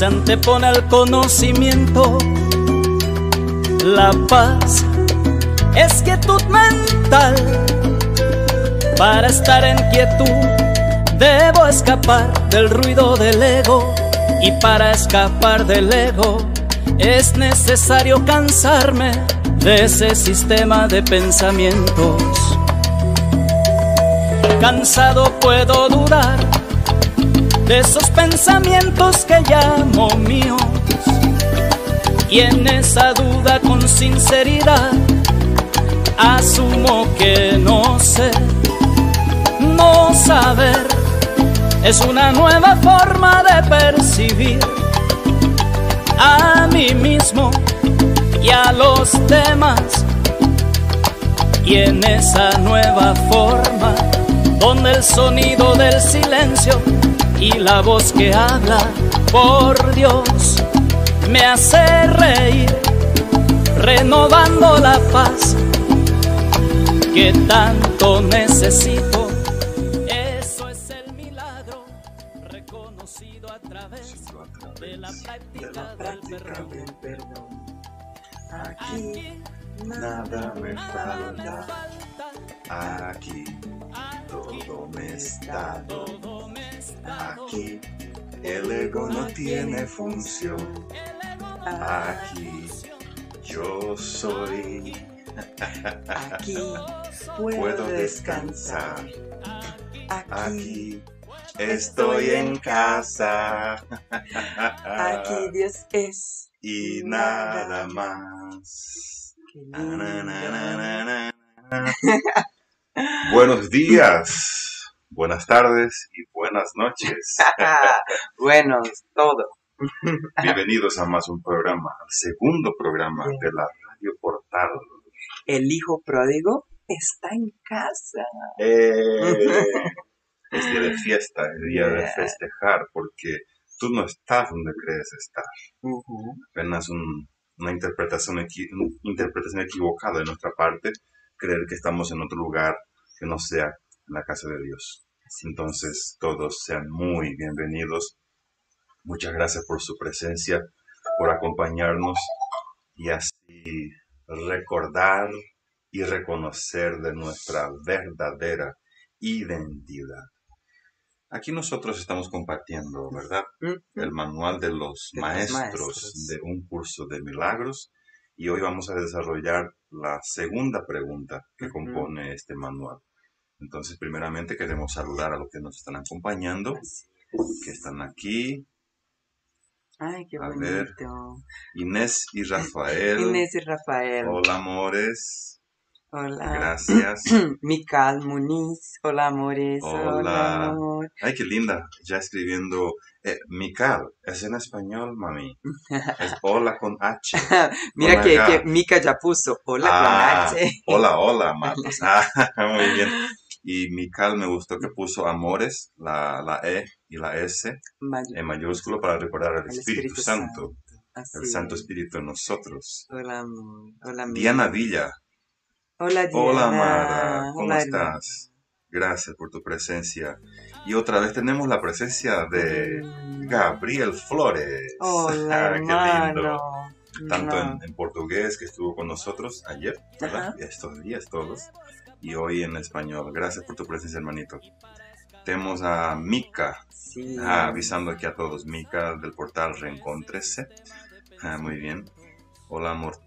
se antepone al conocimiento. La paz es quietud mental. Para estar en quietud debo escapar del ruido del ego y para escapar del ego es necesario cansarme de ese sistema de pensamientos. Cansado puedo dudar de esos pensamientos que llamo míos. Y en esa duda con sinceridad asumo que no sé, no saber es una nueva forma de percibir a mí mismo y a los demás. Y en esa nueva forma, donde el sonido del silencio y la voz que habla, por Dios, me hace reír, renovando la paz que tanto necesito. Aquí Puedo descansar. Aquí estoy en casa. Aquí Dios es. Y nada más. Na, na, na. Buenos días, buenas tardes y buenas noches. bueno, es todo. Bienvenidos a más un programa, al segundo programa de la Radio Portal. El hijo pródigo está en casa. Eh, es día de fiesta, es día de festejar, porque tú no estás donde crees estar. Ujú. apenas un- una interpretación, equi- una interpretación equivocada de nuestra parte, creer que estamos en otro lugar que no sea en la casa de Dios. Entonces, todos sean muy bienvenidos. Muchas gracias por su presencia, por acompañarnos y así recordar y reconocer de nuestra verdadera identidad. Aquí nosotros estamos compartiendo, ¿verdad? El manual de los De maestros, maestros. de un curso de milagros y hoy vamos a desarrollar la segunda pregunta que compone este manual. Entonces, primeramente queremos saludar a los que nos están acompañando, que están aquí, Ay, qué A ver. bonito. Inés y Rafael. Inés y Rafael. Hola, amores. Hola. Gracias. Mical Muniz. Hola, amores. Hola. amor. Ay, qué linda. Ya escribiendo. Eh, Mical, es en español, mami. Es hola con H. Mira Hola, que, que Mika ya puso. Hola, Ah, con H. Hola, hola, Marcos. Ah, muy bien. Y Mical me gustó que puso amores, la, la E y la S May- en mayúsculo para recordar al el Espíritu, Santo, Así el Santo es. Espíritu en nosotros. Hola. Hola, Diana Villa. Hola, Diana. Hola, Mara. ¿Cómo Hola, estás? Gracias por tu presencia. Y otra vez tenemos la presencia de Mm. Gabriel Flores. Hola, qué lindo. tanto No. en, en portugués que estuvo con nosotros ayer, ¿verdad? Y estos días todos, y hoy en español. Gracias por tu presencia, hermanito. Tenemos a Mika, Sí. ah, avisando aquí a todos, Mika del portal Reencontrese. Ah, muy bien. Hola, amor.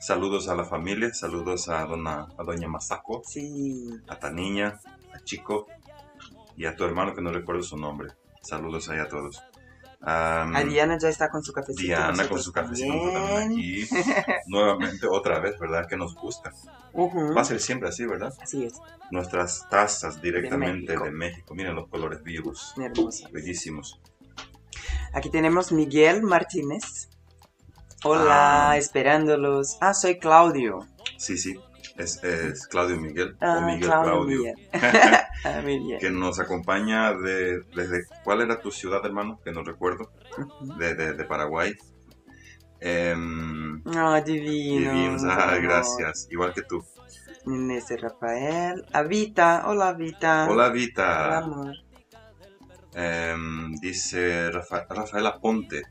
Saludos a la familia, saludos a, dona, a doña Masako, Sí. a ta niña, a Chico y a tu hermano que no recuerdo su nombre. Saludos ahí a todos. Am, A Diana ya está con su cafecito. Diana con su cafecito también aquí. Nuevamente, otra vez, ¿verdad? Que nos gusta. Va a ser siempre así, ¿verdad? Así es. Nuestras tazas directamente México. de México. Miren los colores vivos. Hermosa. Bellísimos. Aquí tenemos Miguel Martínez. Hola, Ah. esperándolos. Ah, soy Claudio. Sí, sí. Es, es Claudio Miguel Ah, o Miguel Claudio Claudio. Miguel. Ah, que nos acompaña de, desde... ¿Cuál era tu ciudad, hermano? Que no recuerdo. De, de, de Paraguay. Em, Ah, divino. divinos. Ah, gracias. Igual que tú. Inés Rafael. Avita. Hola, Vita. Hola, Hola, Vita. amor. Em, dice Rafa- Rafaela Ponte.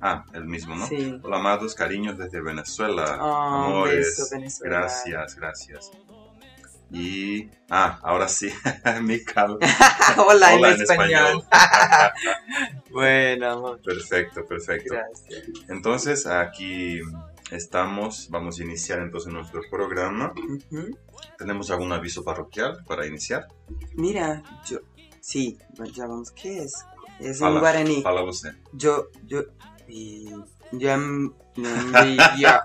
Ah, el mismo, ¿no? Sí. Hola, amados, cariños desde Venezuela. Un Amores. beso, Venezuela. Gracias, gracias. Y, ah, ahora sí, Mical. Hola, Hola en, en español. bueno, amor. Perfecto, perfecto. Gracias. Entonces, aquí estamos. Vamos a iniciar entonces nuestro programa. ¿Tenemos algún aviso parroquial para iniciar? Mira, yo. Sí, ya vamos. ¿Qué es? Es en Fala- guaraní. Fala você. Yo, yo. Y. Yam. Yam. Ya.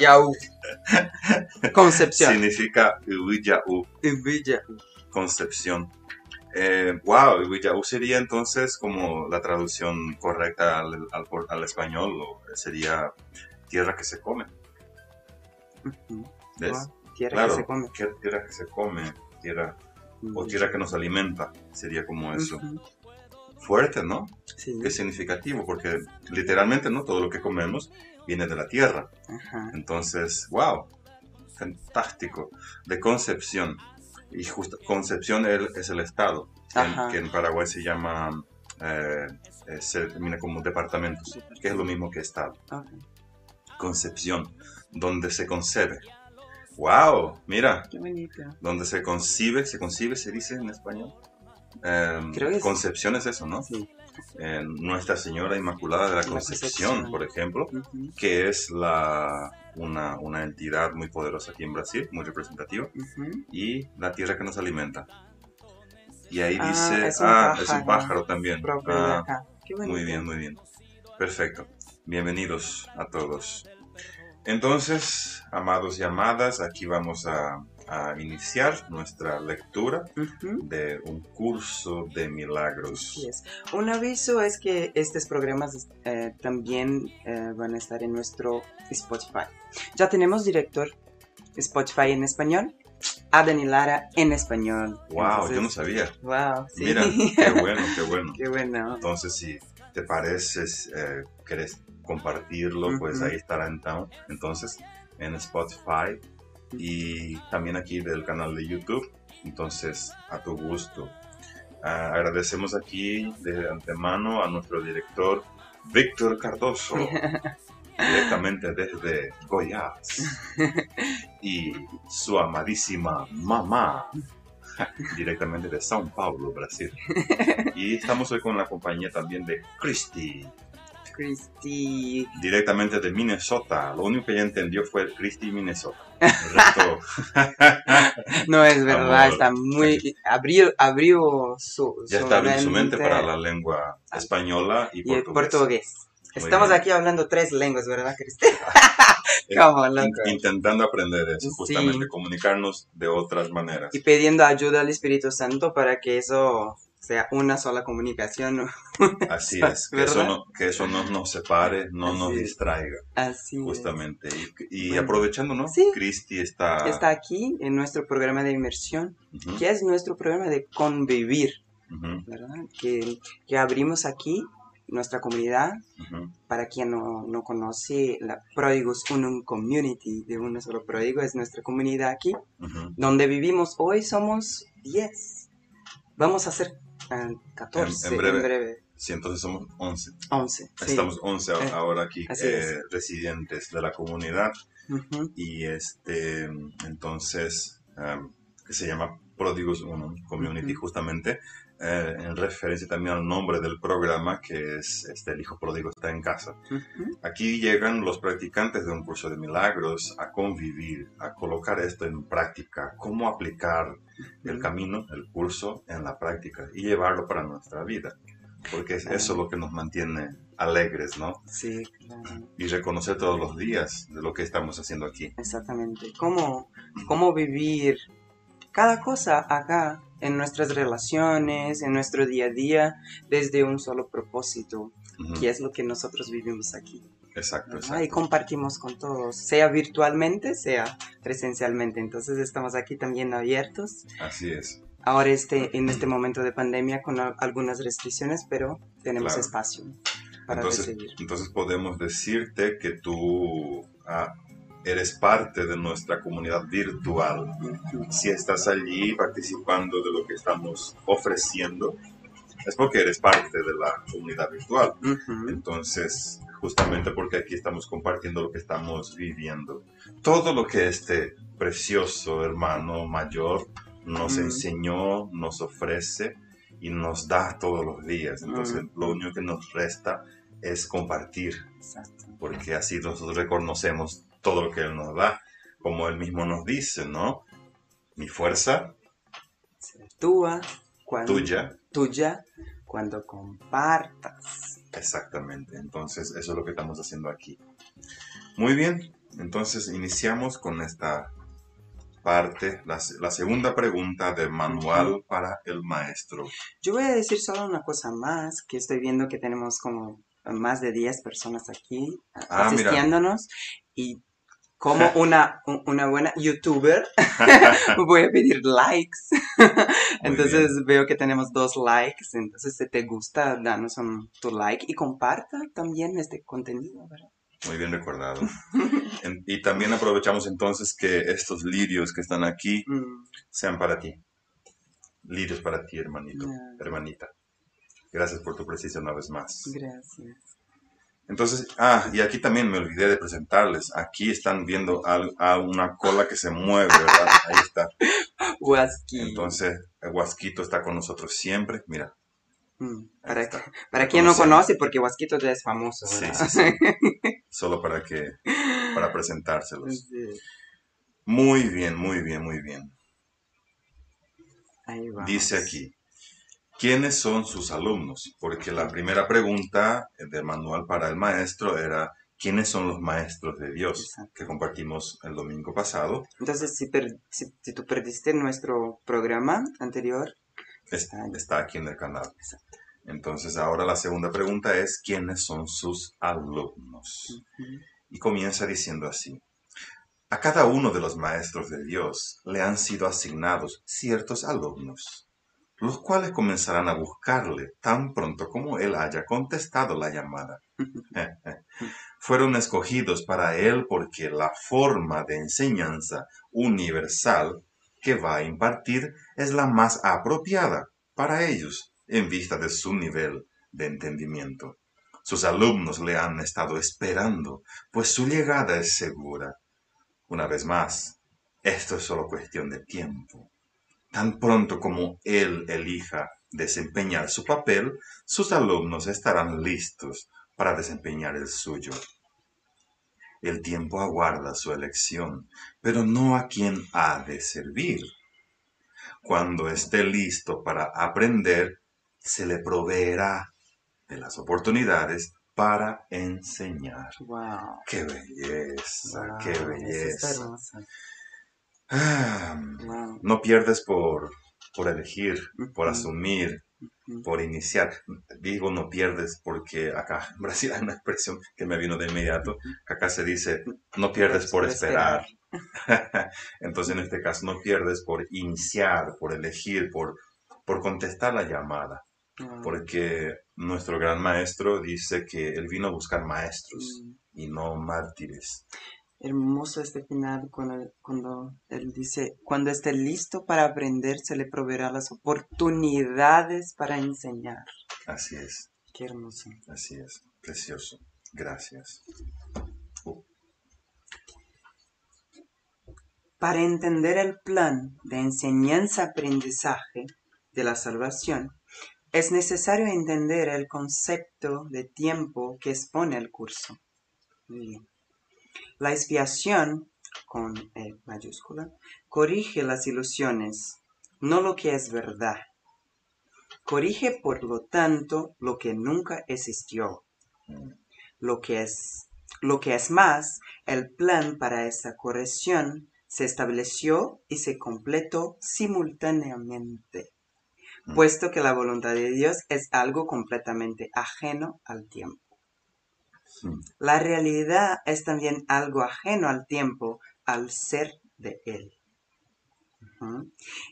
Yau. Concepción. Significa Iwiyaú, Villa. Concepción. Eh, wow, Iwiyaú sería entonces como la traducción correcta al, al- al español, o sería tierra que se come. Wow, Tierra Claro, que se come. ¿qué tierra que se come, tierra, o tierra que nos alimenta, sería como eso. Fuerte, ¿no? Sí. Es significativo porque literalmente, ¿no? Todo lo que comemos viene de la tierra. Ajá. Entonces, wow, fantástico. De Concepción. Y justo Concepción es el estado, que en, Ajá. que en Paraguay se llama, eh, eh, se determina como departamentos, que es lo mismo que estado. Concepción, donde se concebe. Wow, mira, Qué bonito. donde se concibe, se concibe, se dice en español. Em, Creo que es- Concepción es eso, ¿no? Sí. Eh, Nuestra Señora Inmaculada de la La Concepción, Concepción. por ejemplo, que es la, una, una entidad muy poderosa aquí en Brasil, muy representativa, y la tierra que nos alimenta. Y ahí Ah, dice, es ah, es un pájaro. también. Ah, muy bien, muy bien. Perfecto. Bienvenidos a todos. Entonces, amados y amadas, aquí vamos a, a iniciar nuestra lectura de un curso de milagros. Un aviso es que estos programas eh, también eh, van a estar en nuestro Spotify. Ya tenemos director Spotify en español, Adan y Lara en español. Wow, Entonces, yo no sabía. Wow, sí. Mira, qué bueno, qué bueno. Qué bueno. Entonces, si te pareces, eh, querés compartirlo, pues ahí estará ento- entonces en Spotify y también aquí del canal de YouTube. Entonces, a tu gusto. Ah, agradecemos aquí de antemano a nuestro director Víctor Cardoso, directamente desde Goiás, y su amadísima mamá, directamente de São Paulo, Brasil. Y estamos hoy con la compañía también de Christy, Christy. directamente de Minnesota. Lo único que ella entendió fue Christy, Minnesota. El resto, No es verdad, Amor. está muy. Abrió, abrió su, ya está abriendo su mente para la lengua española y, y portugués. Estamos aquí hablando tres lenguas, ¿verdad, Cristi? Eh, in- loco. intentando aprender eso, Sí. justamente, comunicarnos de otras maneras. Y pidiendo ayuda al Espíritu Santo para que eso sea una sola comunicación. Así es, que eso, no, que eso no nos separe, no Así nos es. distraiga, Así es. justamente. Y, y Bueno. aprovechando, ¿no? Sí. Christy está... Está aquí en nuestro programa de inmersión, Ujú, que es nuestro programa de convivir, ujú, ¿verdad? Que, que abrimos aquí nuestra comunidad. ujú. Para quien no, no conoce, la Pródigos Unum Community de Uno Solo Pródigo es nuestra comunidad aquí, donde vivimos hoy somos 10. Vamos a ser ah, 14 En- en en breve. breve. Sí, entonces somos 11. 11. sí. Estamos 11 a- Eh, ahora aquí, eh, es. residentes de la comunidad. Ujú, Y este, entonces, um, que se llama Pródigos Unum Community, Ujú. justamente, eh, en referencia también al nombre del programa, que es este, El Hijo Pródigo está en casa. ujú. Aquí llegan los practicantes de un curso de milagros a convivir, a colocar esto en práctica, cómo aplicar el camino, el curso en la práctica y llevarlo para nuestra vida. Porque es eso lo que nos mantiene alegres, ¿no? Sí, claro. Y reconocer todos los días de lo que estamos haciendo aquí. Exactamente. ¿Cómo, cómo vivir cada cosa acá en nuestras relaciones, en nuestro día a día, desde un solo propósito, Ujú. que es lo que nosotros vivimos aquí. Exacto, ¿verdad? Y exacto. compartimos con todos, sea virtualmente, sea presencialmente. Entonces estamos aquí también abiertos. Así es. Ahora este, en este momento de pandemia con al- algunas restricciones, pero tenemos Claro. espacio para Entonces, recibir. entonces podemos decirte que tú ah, eres parte de nuestra comunidad virtual. Si estás allí participando de lo que estamos ofreciendo, es porque eres parte de la comunidad virtual. Entonces, justamente porque aquí estamos compartiendo lo que estamos viviendo. Todo lo que este precioso hermano mayor nos enseñó, nos ofrece y nos da todos los días. Entonces, lo único que nos resta es compartir, Exacto. porque así nosotros reconocemos todo lo que Él nos da, como Él mismo nos dice, ¿no? Mi fuerza, Será Tua, cuando, tuya, tuya cuando compartas. Exactamente, entonces eso es lo que estamos haciendo aquí. Muy bien, entonces iniciamos con esta parte, la, se- la segunda pregunta del manual para el maestro. Yo voy a decir solo una cosa más, que estoy viendo que tenemos como más de 10 personas aquí Ah, mira. asistiéndonos y como una, un- una buena youtuber voy a pedir likes. entonces veo que tenemos dos likes, entonces si te gusta, danos un, tu like y comparta también este contenido, ¿verdad? Muy bien recordado. Y también aprovechamos entonces que estos lirios que están aquí Mm, sean para ti. Lirios para ti, hermanito, hermanita. Gracias por tu presencia una vez más. gracias. Entonces, ah, y aquí también me olvidé de presentarles. Aquí están viendo al- a una cola que se mueve, ¿verdad? Ahí está. Huasqui. Entonces, el Huasquito está con nosotros siempre. Mira, Mm, para, para quien no conoce, porque Huasquito ya es famoso, Sí, sí, sí. Solo para que, para presentárselos. Muy bien, muy bien, muy bien. Ahí. Dice aquí, ¿quiénes son sus alumnos? Porque la primera pregunta del manual para el maestro era, ¿quiénes son los maestros de Dios? Exacto. Que compartimos el domingo pasado. Entonces, si, per- si, si tú perdiste nuestro programa anterior, Es- Está aquí en el canal. Exacto. Entonces ahora la segunda pregunta es, ¿quiénes son sus alumnos? Y comienza diciendo así. A cada uno de los maestros de Dios le han sido asignados ciertos alumnos, los cuales comenzarán a buscarle tan pronto como él haya contestado la llamada. Fueron escogidos para él porque la forma de enseñanza universal que va a impartir es la más apropiada para ellos en vista de su nivel de entendimiento. Sus alumnos le han estado esperando, pues su llegada es segura. Una vez más, esto es solo cuestión de tiempo. Tan pronto como él elija desempeñar su papel, sus alumnos estarán listos para desempeñar el suyo. El tiempo aguarda su elección, pero no a quien ha de servir. Cuando esté listo para aprender, se le proveerá de las oportunidades para enseñar. Wow. ¡Qué belleza! wow, ¡Qué belleza! Ah, Wow. no pierdes por, por elegir, por asumir, por iniciar. Digo no pierdes porque acá en Brasil hay una expresión que me vino de inmediato, que acá se dice no pierdes por esperar. Entonces en este caso no pierdes por iniciar, por elegir, por, por contestar la llamada. wow. Porque nuestro gran maestro dice que él vino a buscar maestros Mm, y no mártires. Hermoso este final cuando, cuando él dice, cuando esté listo para aprender, se le proveerá las oportunidades para enseñar. Así es. Qué hermoso. Así es, precioso. Gracias. Para entender el plan de enseñanza-aprendizaje de la salvación, es necesario entender el concepto de tiempo que expone el curso. Muy bien. La expiación, con E mayúscula, corrige las ilusiones, no lo que es verdad. Corrige, por lo tanto, lo que nunca existió. Lo que es, lo que es más, el plan para esa corrección se estableció y se completó simultáneamente, Mm. puesto que la voluntad de Dios es algo completamente ajeno al tiempo. Mm, La realidad es también algo ajeno al tiempo al ser de Él.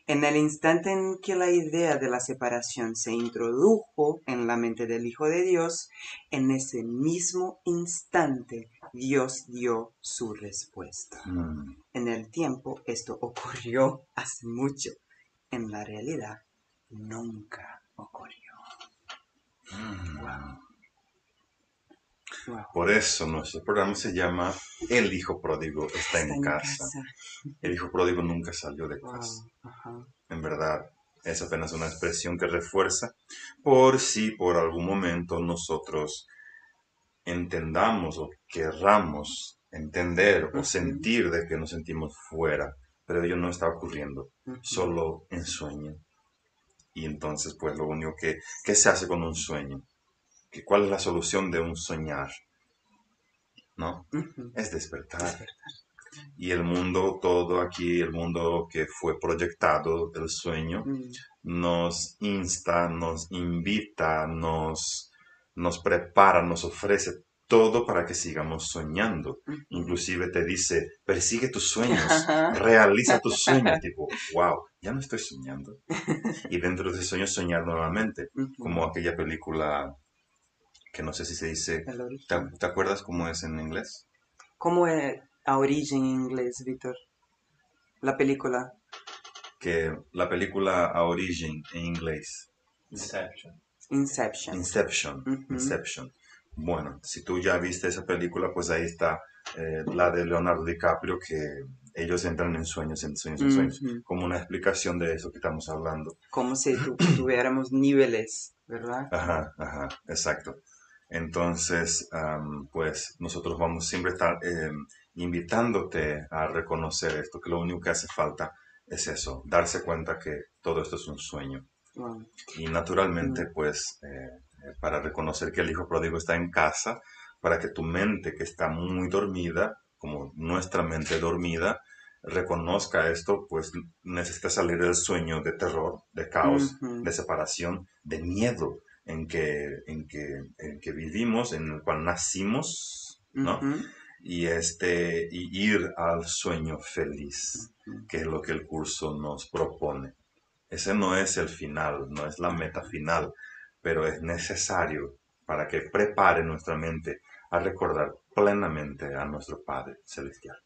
En el instante en que la idea de la separación se introdujo en la mente del Hijo de Dios, en ese mismo instante Dios dio su respuesta. mm. En el tiempo esto ocurrió hace mucho. En la realidad nunca ocurrió. Mm. Wow. Por eso nuestro programa se llama El Hijo Pródigo está, en, casa. El Hijo Pródigo nunca salió de Wow. casa. Ajá. En verdad, es apenas una expresión que refuerza por si por algún momento nosotros entendamos o querramos entender o sentir de que nos sentimos fuera, pero ello no está ocurriendo, Ujú. solo en sueño. Y entonces, pues lo único que, ¿qué se hace con un sueño? ¿Que ¿Cuál es la solución de un soñar? ¿No? Ujú. Es despertar. Y el mundo, todo aquí, el mundo que fue proyectado del sueño, Mm. nos insta, nos invita, nos, nos prepara, nos ofrece todo para que sigamos soñando. Ujú. Inclusive te dice, persigue tus sueños, realiza tus sueños. Tipo, wow, ya no estoy soñando. Y dentro de ese sueño soñar nuevamente, como aquella película que no sé si se dice, El origen. ¿te, te acuerdas cómo es en inglés? ¿Cómo es a origen en inglés, Víctor? La película. Que la película a origen en inglés Inception. Inception. Inception. Inception. Bueno, si tú ya viste esa película, pues ahí está eh, la de Leonardo DiCaprio, que ellos entran en sueños, en sueños, en sueños, como una explicación de eso que estamos hablando. Como si tu- tuviéramos niveles, ¿verdad? Ajá, ajá, exacto. Entonces, am, pues nosotros vamos siempre a estar em, invitándote a reconocer esto, que lo único que hace falta es eso, darse cuenta que todo esto es un sueño. Wow. Y naturalmente, pues, eh, eh, para reconocer que el hijo pródigo está en casa, para que tu mente, que está muy dormida, como nuestra mente dormida, reconozca esto, pues necesita salir del sueño de terror, de caos, de separación, de miedo en que, en que, en que vivimos, en el cual nacimos, ¿no? Y, este, y ir al sueño feliz, que es lo que el curso nos propone. Ese no es el final, no es la meta final, pero es necesario para que prepare nuestra mente a recordar plenamente a nuestro Padre Celestial.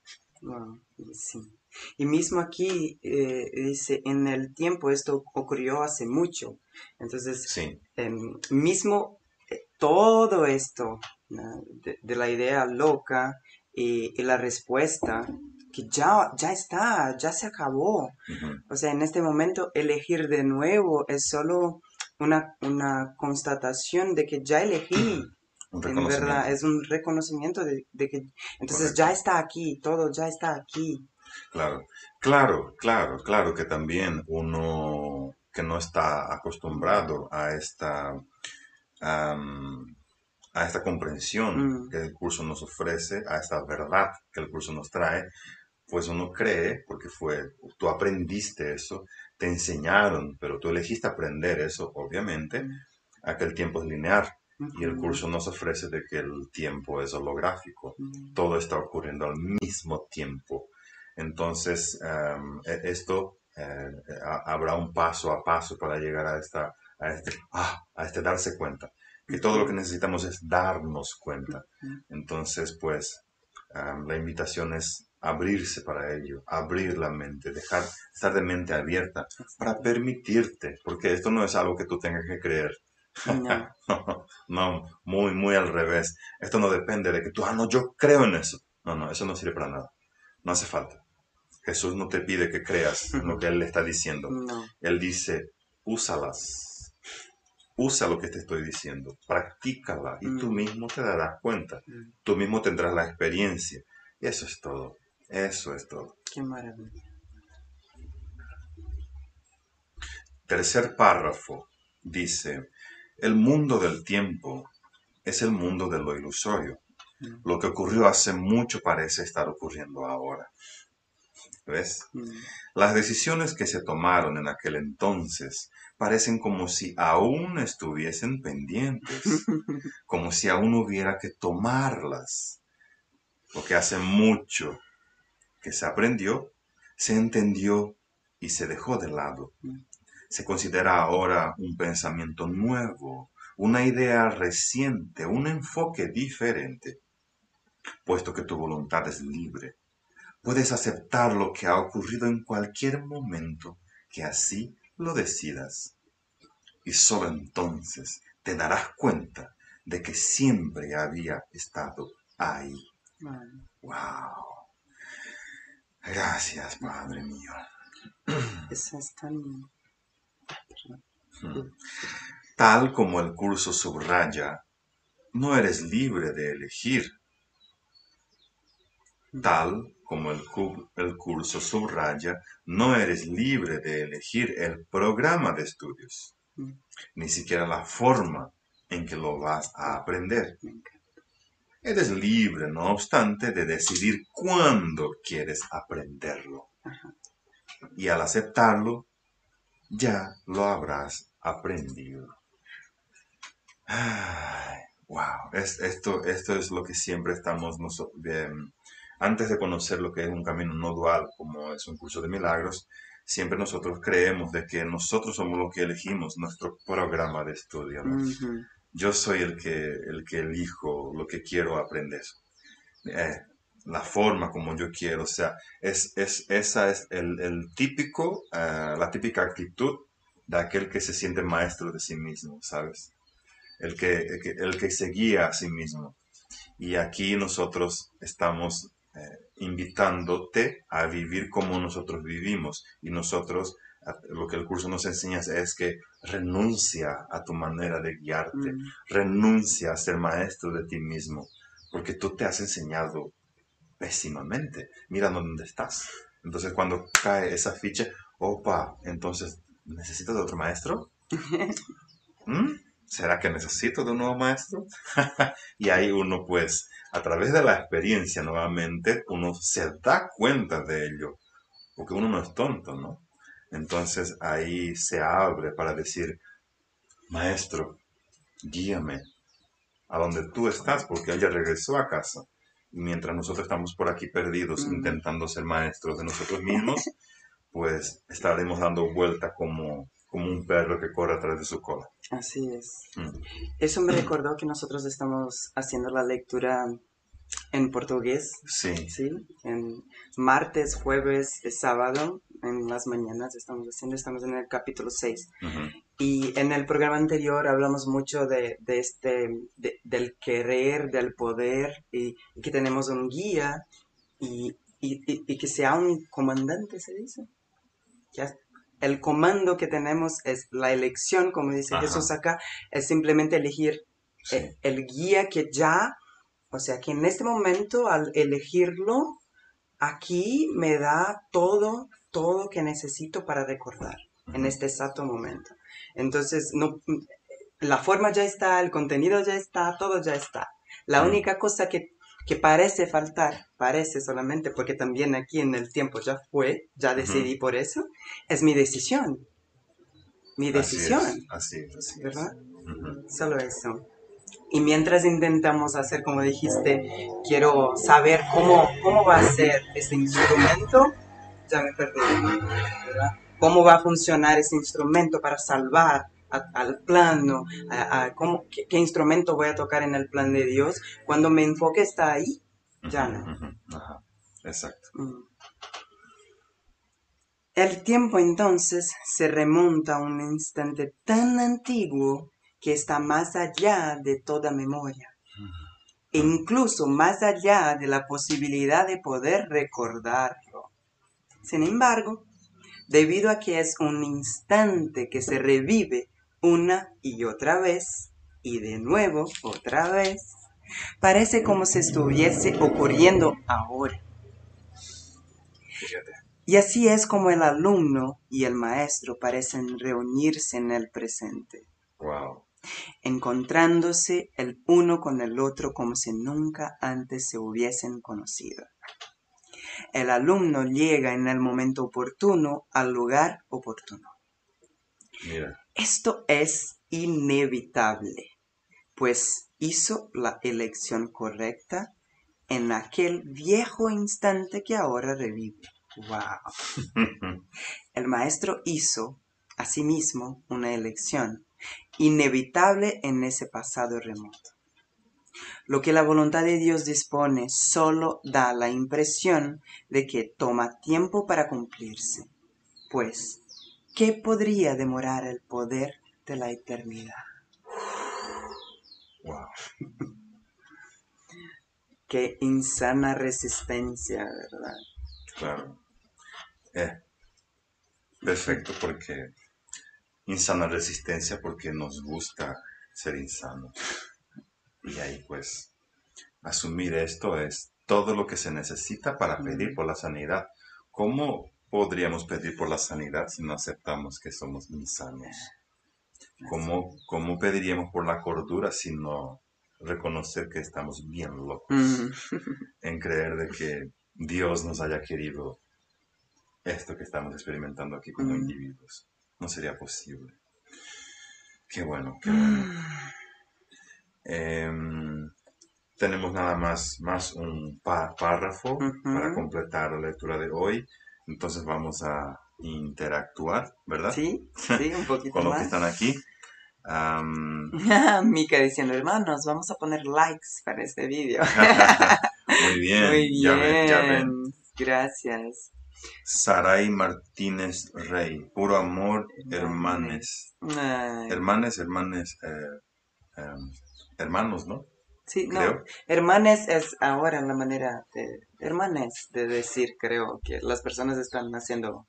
Wow, sí. Y mismo aquí eh, dice, en el tiempo esto ocurrió hace mucho. Entonces, Sí, em, mismo eh, todo esto ¿no? de, de la idea loca y, y la respuesta, que ya, ya está, ya se acabó. O sea, en este momento elegir de nuevo es solo una, una constatación de que ya elegí. En verdad, es un reconocimiento de, de que entonces Correcto. ya está aquí, todo ya está aquí. Claro, claro, claro, claro que también uno que no está acostumbrado a esta, am, a esta comprensión Mm. que el curso nos ofrece, a esta verdad que el curso nos trae, pues uno cree, porque fue, tú aprendiste eso, te enseñaron, pero tú elegiste aprender eso, obviamente, Mm. a que el tiempo es lineal y el Ujú. curso nos ofrece de que el tiempo es holográfico Mm. todo está ocurriendo al mismo tiempo. Entonces, e- esto eh, ha- habrá un paso a paso para llegar a, esta, a, este, ah, a este darse cuenta. Que todo lo que necesitamos es darnos cuenta. Entonces, pues, em, la invitación es abrirse para ello, abrir la mente, dejar, estar de mente abierta para permitirte, porque esto no es algo que tú tengas que creer. No. no, muy, muy al revés. Esto no depende de que tú, ah, no, yo creo en eso. No, no, eso no sirve para nada. No hace falta. Jesús no te pide que creas en lo que Él le está diciendo. No. Él dice, úsalas. Usa lo que te estoy diciendo. Practícala y tú Mm. mismo te darás cuenta. Mm. Tú mismo tendrás la experiencia. Y eso es todo. Eso es todo. Qué maravilla. Tercer párrafo dice, el mundo del tiempo es el mundo de lo ilusorio. Mm. Lo que ocurrió hace mucho parece estar ocurriendo ahora. ¿Ves? Mm. Las decisiones que se tomaron en aquel entonces parecen como si aún estuviesen pendientes, como si aún hubiera que tomarlas. Porque hace mucho que se aprendió, se entendió y se dejó de lado. Se considera ahora un pensamiento nuevo, una idea reciente, un enfoque diferente. Puesto que tu voluntad es libre, puedes aceptar lo que ha ocurrido en cualquier momento que así lo decidas. Y solo entonces te darás cuenta de que siempre había estado ahí. Wow. ¡Wow! Gracias, Padre mío. Eso es tan... Tal como el curso subraya, no eres libre de elegir. Tal como el, cu- el curso subraya, no eres libre de elegir el programa de estudios, Mm. ni siquiera la forma en que lo vas a aprender. Eres libre, no obstante, de decidir cuándo quieres aprenderlo. Y al aceptarlo, ya lo habrás aprendido. Ay, wow, es, esto, esto es lo que siempre estamos noso- em, antes de conocer lo que es un camino no dual, como es un curso de milagros, siempre nosotros creemos de que nosotros somos los que elegimos nuestro programa de estudio. ¿no? Ujú. Yo soy el que, el que elijo lo que quiero aprender. Eh, la forma como yo quiero, o sea, es, es, esa es el, el típico, eh, la típica actitud de aquel que se siente maestro de sí mismo, ¿sabes? El que, el que, el que se guía a sí mismo. Y aquí nosotros estamos eh, invitándote a vivir como nosotros vivimos. Y nosotros, lo que el curso nos enseña es que renuncia a tu manera de guiarte, Mm. renuncia a ser maestro de ti mismo, porque tú te has enseñado pésimamente. Mira dónde estás. Entonces cuando cae esa ficha, opa, entonces, ¿necesito de otro maestro? ¿Mm? ¿Será que necesito de un nuevo maestro? y ahí uno pues, a través de la experiencia nuevamente, uno se da cuenta de ello, porque uno no es tonto, ¿no? Entonces ahí se abre para decir, maestro, guíame a donde tú estás, porque él ya regresó a casa. Y mientras nosotros estamos por aquí perdidos Mm. intentando ser maestros de nosotros mismos, pues estaremos dando vuelta como, como un perro que corre atrás de su cola. Así es. Mm. Eso me recordó que nosotros estamos haciendo la lectura en portugués, Sí, ¿sí? En martes, jueves, y sábado, en las mañanas estamos haciendo, estamos en el capítulo 6. ujú, Y en el programa anterior hablamos mucho de, de este, de- del querer, del poder, y, y que tenemos un guía, y, y- y- y que sea un comandante, se dice. Ya, el comando que tenemos es la elección, como dice Ajá. Jesús acá, es simplemente elegir sí, eh, el guía que ya, o sea, que en este momento al elegirlo, aquí me da todo, todo que necesito para recordar en este exacto momento. Entonces, no, la forma ya está, el contenido ya está, todo ya está. La única cosa que, que parece faltar, parece solamente, porque también aquí en el tiempo ya fue, ya decidí por eso, es mi decisión. Mi Así es, decisión, Así es, así es. ¿verdad? Ujú, Solo eso. Y mientras intentamos hacer, como dijiste, quiero saber cómo, cómo va a ser este instrumento, ya me perdí, ¿verdad? ¿Cómo va a funcionar este instrumento para salvar a- al plano? A, a cómo, qué, qué instrumento voy a tocar en el plan de Dios? Cuando mi enfoque está ahí, ya no. Ajá, exacto. Mm. El tiempo entonces se remonta a un instante tan antiguo que está más allá de toda memoria, e incluso más allá de la posibilidad de poder recordarlo. Sin embargo, debido a que es un instante que se revive una y otra vez, y de nuevo otra vez, parece como si estuviese ocurriendo ahora. Y así es como el alumno y el maestro parecen reunirse en el presente, Wow. encontrándose el uno con el otro como si nunca antes se hubiesen conocido. El alumno llega en el momento oportuno al lugar oportuno. Mira, Esto es inevitable, pues hizo la elección correcta en aquel viejo instante que ahora revive. ¡Wow! El maestro hizo, asimismo, una elección inevitable en ese pasado remoto. Lo que la voluntad de Dios dispone solo da la impresión de que toma tiempo para cumplirse, pues, ¿qué podría demorar el poder de la eternidad? Wow. Qué insana resistencia, ¿verdad? Claro. Eh, perfecto, porque insana resistencia porque nos gusta ser insanos. Y ahí pues asumir esto es todo lo que se necesita para pedir por la sanidad. ¿Cómo podríamos pedir por la sanidad si no aceptamos que somos insanos? ¿Cómo, cómo pediríamos por la cordura si no reconocer que estamos bien locos? Mm. En creer de que Dios nos haya querido esto que estamos experimentando aquí como Mm. individuos. No sería posible. Qué bueno, qué bueno. Em, tenemos nada más, más un párrafo Ujú. para completar la lectura de hoy. Entonces vamos a interactuar, ¿verdad? Sí, sí, un poquito Con los que están aquí. Mica diciendo, hermanos, vamos a poner likes para este vídeo. muy bien, Muy ya ven, ya ven. bien. Gracias. Saray Martínez Rey, puro amor, hermanes. Hermanes, hermanes, eh, em, hermanos, ¿no? sí, no, Creo. hermanes es ahora la manera de, hermanes de decir, creo que las personas están haciendo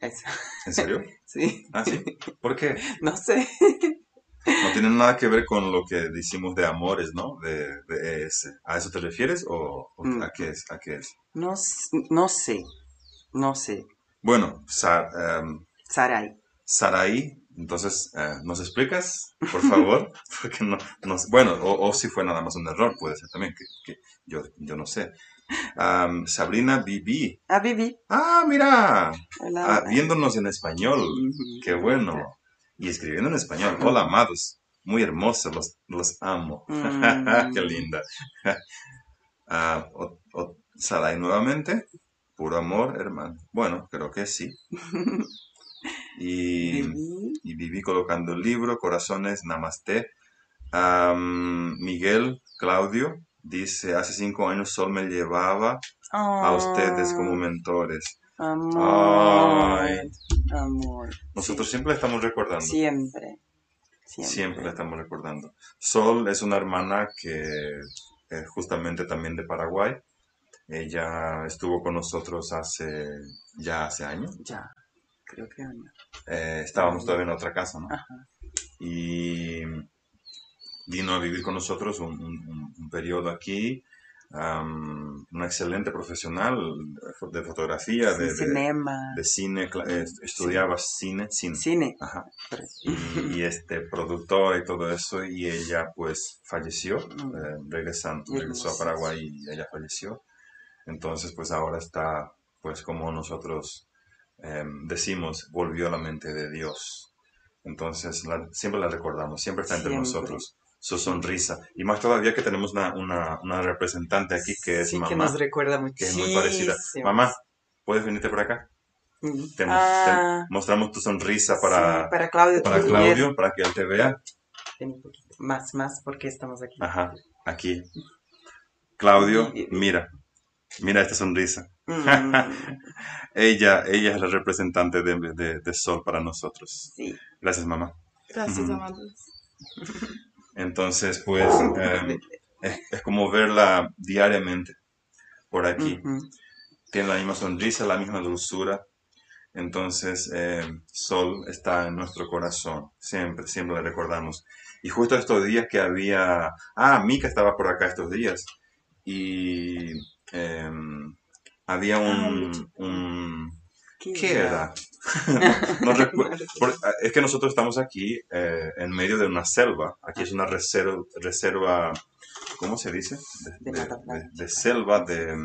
eso. ¿En serio? Sí, Ah, sí. ¿Por qué? no sé. No tiene nada que ver con lo que decimos de amores, ¿no? De, de ese. ¿A eso te refieres o, o Mm. a qué es? ¿A qué es? No, no sé, no sé. Bueno, Sa- em, Sarai. Saraí, entonces, eh, ¿nos explicas, por favor? Porque no, no bueno, o, o si fue nada más un error, puede ser también, que, que yo, yo no sé. Sabrina Bibi. Ah, Vivi. Ah, mira, Hola. ah, viéndonos en español. Ujú. Qué bueno. Y escribiendo en español. Hola, amados. Muy hermosos, los, los amo. Mm. Qué linda. Ah, o- o- Sarai nuevamente. Puro amor, hermano. Bueno, creo que sí. Y, viví colocando el libro, Corazones, Namaste. Am, Miguel Claudio dice, hace cinco años Sol me llevaba a ustedes como Ah, mentores. Amor. Ay. Amor. Nosotros siempre estamos recordando. Siempre. Siempre. Siempre la estamos recordando. Sol es una hermana que es justamente también de Paraguay. Ella estuvo con nosotros hace ya hace años. Ya. Creo que año. Eh, estábamos todavía en otra casa, ¿no? Ajá. Y vino a vivir con nosotros un, un- periodo aquí. una excelente profesional de fotografía, Sí, de, de- cinema. de cine, eh, estudiaba cine, cine. Cine. Ajá. Y, y, este productor y todo eso y ella pues falleció Mm. eh, regresando regresó a. Paraguay y ella falleció entonces pues ahora está pues como nosotros em, decimos volvió a la mente de Dios entonces la- siempre la recordamos siempre está entre Siempre. nosotros su sonrisa y más todavía que tenemos una, una, una representante aquí que es sí, mamá que nos recuerda que es muchísimo. muy parecida mamá puedes venirte por acá Mm. te, Ah, te mostramos tu sonrisa sí, para, para Claudio. para Claudio para que él te vea es- ven un poquito. Más, más, porque estamos aquí. Ajá, aquí. Claudio, mira, mira esta sonrisa. Mm, Ella, ella es la representante de, de- de Sol para nosotros. sí. Gracias, mamá. Gracias, amados. Entonces, pues, eh, es, es como verla diariamente por aquí. Tiene la misma sonrisa, la misma dulzura. Entonces, eh, Sol está en nuestro corazón. Siempre, siempre la recordamos. Y justo estos días que había... Ah, Mika estaba por acá estos días. Y em, había un... un ¿Qué era? no recuerdo. Por- es que nosotros estamos aquí eh, en medio de una selva. Aquí es una reserva, reserva ¿cómo se dice? De, De de- de- selva, de...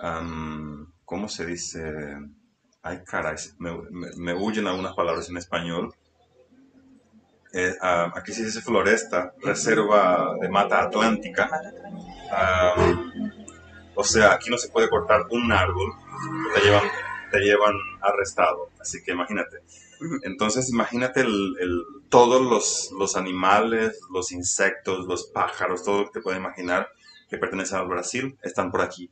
am, ¿Cómo se dice? Ay, caray, me, me- me huyen algunas palabras en español. Eh, ah, aquí se dice floresta, reserva de mata atlántica. O sea, aquí no se puede cortar un árbol, te llevan, te llevan arrestado. Así que imagínate. Entonces, imagínate el, el- todos los, los animales, los insectos, los pájaros, todo lo que te puedes imaginar que pertenecen al Brasil, están por aquí,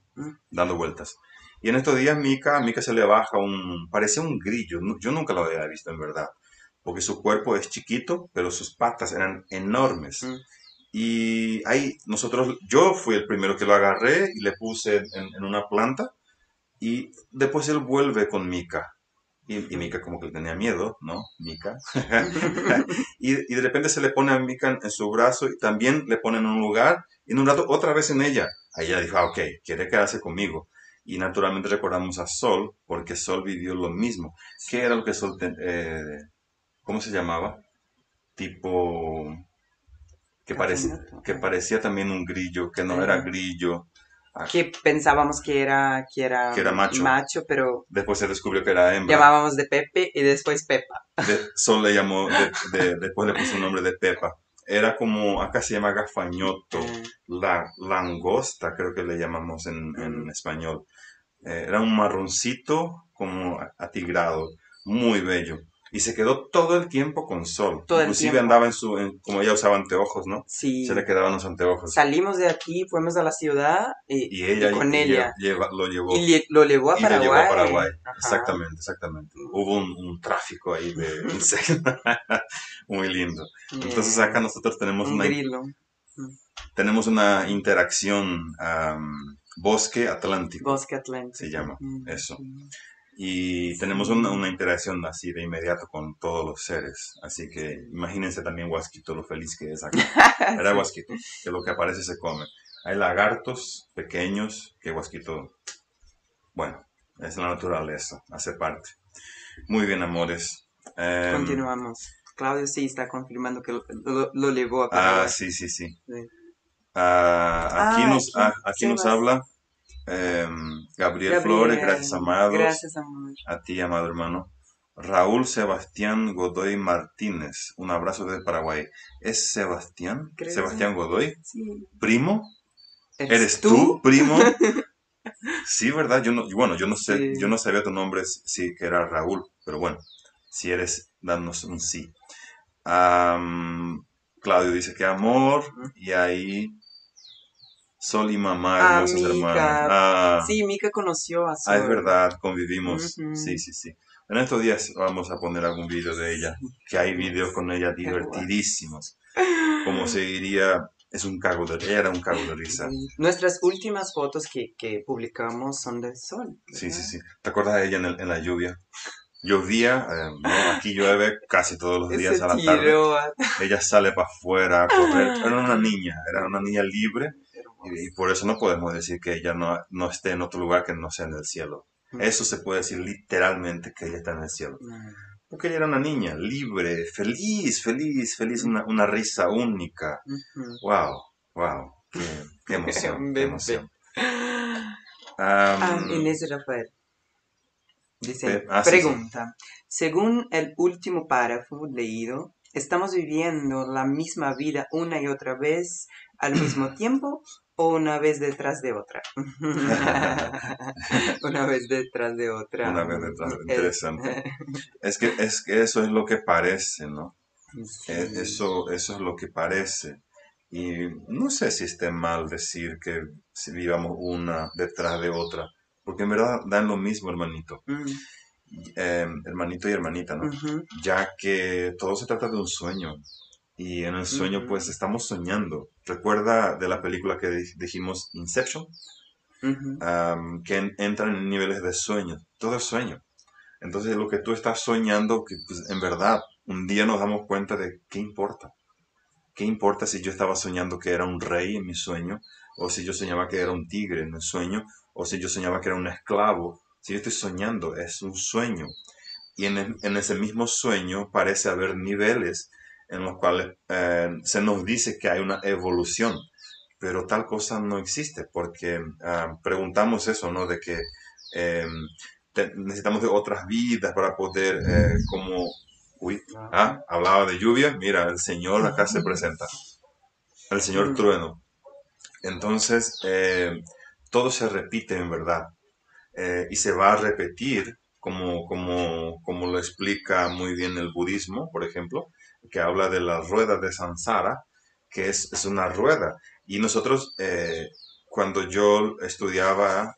dando vueltas. Y en estos días, Mika, Mika se le baja un, parece un grillo, yo nunca lo había visto en verdad, porque su cuerpo es chiquito, pero sus patas eran enormes. Mm. Y ahí nosotros, yo fui el primero que lo agarré y le puse en, en una planta y después él vuelve con Mika. Y, y Mika como que tenía miedo, ¿no? Mika. y, y, de repente se le pone a Mika en, su brazo y también le pone en un lugar y en un rato otra vez en ella. Ahí ella dijo, ah, ok, quiere quedarse conmigo. Y naturalmente recordamos a Sol porque Sol vivió lo mismo. ¿Qué era lo que Sol, eh, cómo se llamaba? Tipo, que, parecía, que parecía también un grillo, que no era grillo. Ah. Que pensábamos que era, que era, que era macho. macho, pero... Después se descubrió que era hembra. Llamábamos de Pepe y después Pepa. Sol le llamó, después le puso el nombre de Pepa. Era como, acá se llama gafañoto, ah. la langosta creo que le llamamos en, en español. Eh, era un marroncito como atigrado, muy bello. Y se quedó todo el tiempo con sol. Todo Inclusive andaba en su, como ella usaba anteojos, ¿no? Sí. Se le quedaban los anteojos. Salimos de aquí, fuimos a la ciudad y, ella con ella. lo llevó. Y lo llevó a Paraguay. Y lo llevó a Paraguay. Exactamente, exactamente. Hubo un, tráfico ahí de muy lindo. Entonces acá nosotros tenemos un una... Grillo. Tenemos una interacción bosque atlántico. Bosque atlántico. Se llama eso. Y tenemos una, una, interacción así de inmediato con todos los seres. Así que imagínense también Huasquito lo feliz que es acá. Era Huasquito, que lo que aparece se come. Hay lagartos pequeños que Huasquito, bueno, es la naturaleza, hace parte. Muy bien, amores. Eh, Continuamos. Claudio sí está confirmando que lo, lo, lo llevó a Paraguay. Ah, sí, sí, sí. sí. Ah, aquí, ah, nos, aquí, aquí nos habla eh, Gabriel, Gabriel, Flores, gracias amados. Gracias, amor. A ti, amado hermano. Raúl Sebastián Godoy Martínez, un abrazo desde Paraguay. ¿Es Sebastián? Creo ¿Sebastián Godoy? Sí. ¿Primo? ¿Eres, ¿Eres tú, primo? sí, ¿verdad? Yo no, bueno, yo no sé, sí. yo no sabía tu nombre, que era Raúl, pero bueno, si eres, danos un sí. Um, Claudio dice que amor, y ahí Sol y mamá, ah, hermosas Mica. hermanas. Ah, Sí, Mika conoció a Sol. ah, es verdad, convivimos. Ujú. Sí, sí, sí. En estos días vamos a poner algún video de ella, que hay videos con ella divertidísimos. Como se diría, es un cago de ella era un cago de risa. Nuestras últimas fotos que, que publicamos son del sol. Sí, sí, sí. ¿Te acuerdas de ella en, el- en la lluvia? Llovía, eh, ¿no? aquí llueve casi todos los días a la tarde. tiro a- Ella sale para afuera a correr. Ah. Era una niña, era una niña libre y, y por eso no podemos decir que ella no, no esté en otro lugar que no sea en el cielo. Eso se puede decir literalmente que ella está en el cielo. Mm. Porque ella era una niña libre, feliz, feliz, feliz, una, una risa única. Wow, wow, qué, qué emoción, qué emoción. Ah, Am, Inés Rafael. Dice, Pe- ah, sí, pregunta, según el último párrafo leído, ¿estamos viviendo la misma vida una y otra vez al mismo tiempo o una vez detrás de otra? una vez detrás de otra. Una vez detrás, Eh, interesante. es, que, es que eso es lo que parece, ¿no? sí. Eh, Eso, eso es lo que parece. Y no sé si esté mal decir que si vivamos una detrás de otra, porque en verdad dan lo mismo, hermanito. Mm, Eh, hermanito y hermanita, ¿no? Ya que todo se trata de un sueño. Y en el sueño, pues estamos soñando. ¿Recuerda de la película que di- dijimos Inception? que en- entran en niveles de sueño. Todo es sueño. Entonces, lo que tú estás soñando, que pues, en verdad, un día nos damos cuenta de qué importa. ¿Qué importa si yo estaba soñando que era un rey en mi sueño? O si yo soñaba que era un tigre en el sueño? O si yo soñaba que era un esclavo? Si yo estoy soñando, es un sueño. Y en, en ese mismo sueño parece haber niveles en los cuales eh, se nos dice que hay una evolución. Pero tal cosa no existe porque ah, preguntamos eso, ¿no? De que eh, te- necesitamos de otras vidas para poder eh, como... Uy, ah, hablaba de lluvia. Mira, el Señor acá se presenta. El Señor trueno. Entonces, eh, todo se repite en verdad. Eh, y se va a repetir, como, como, como lo explica muy bien el budismo, por ejemplo, que habla de la rueda de Sansara, que es, es una rueda. Y nosotros, eh, cuando yo estudiaba,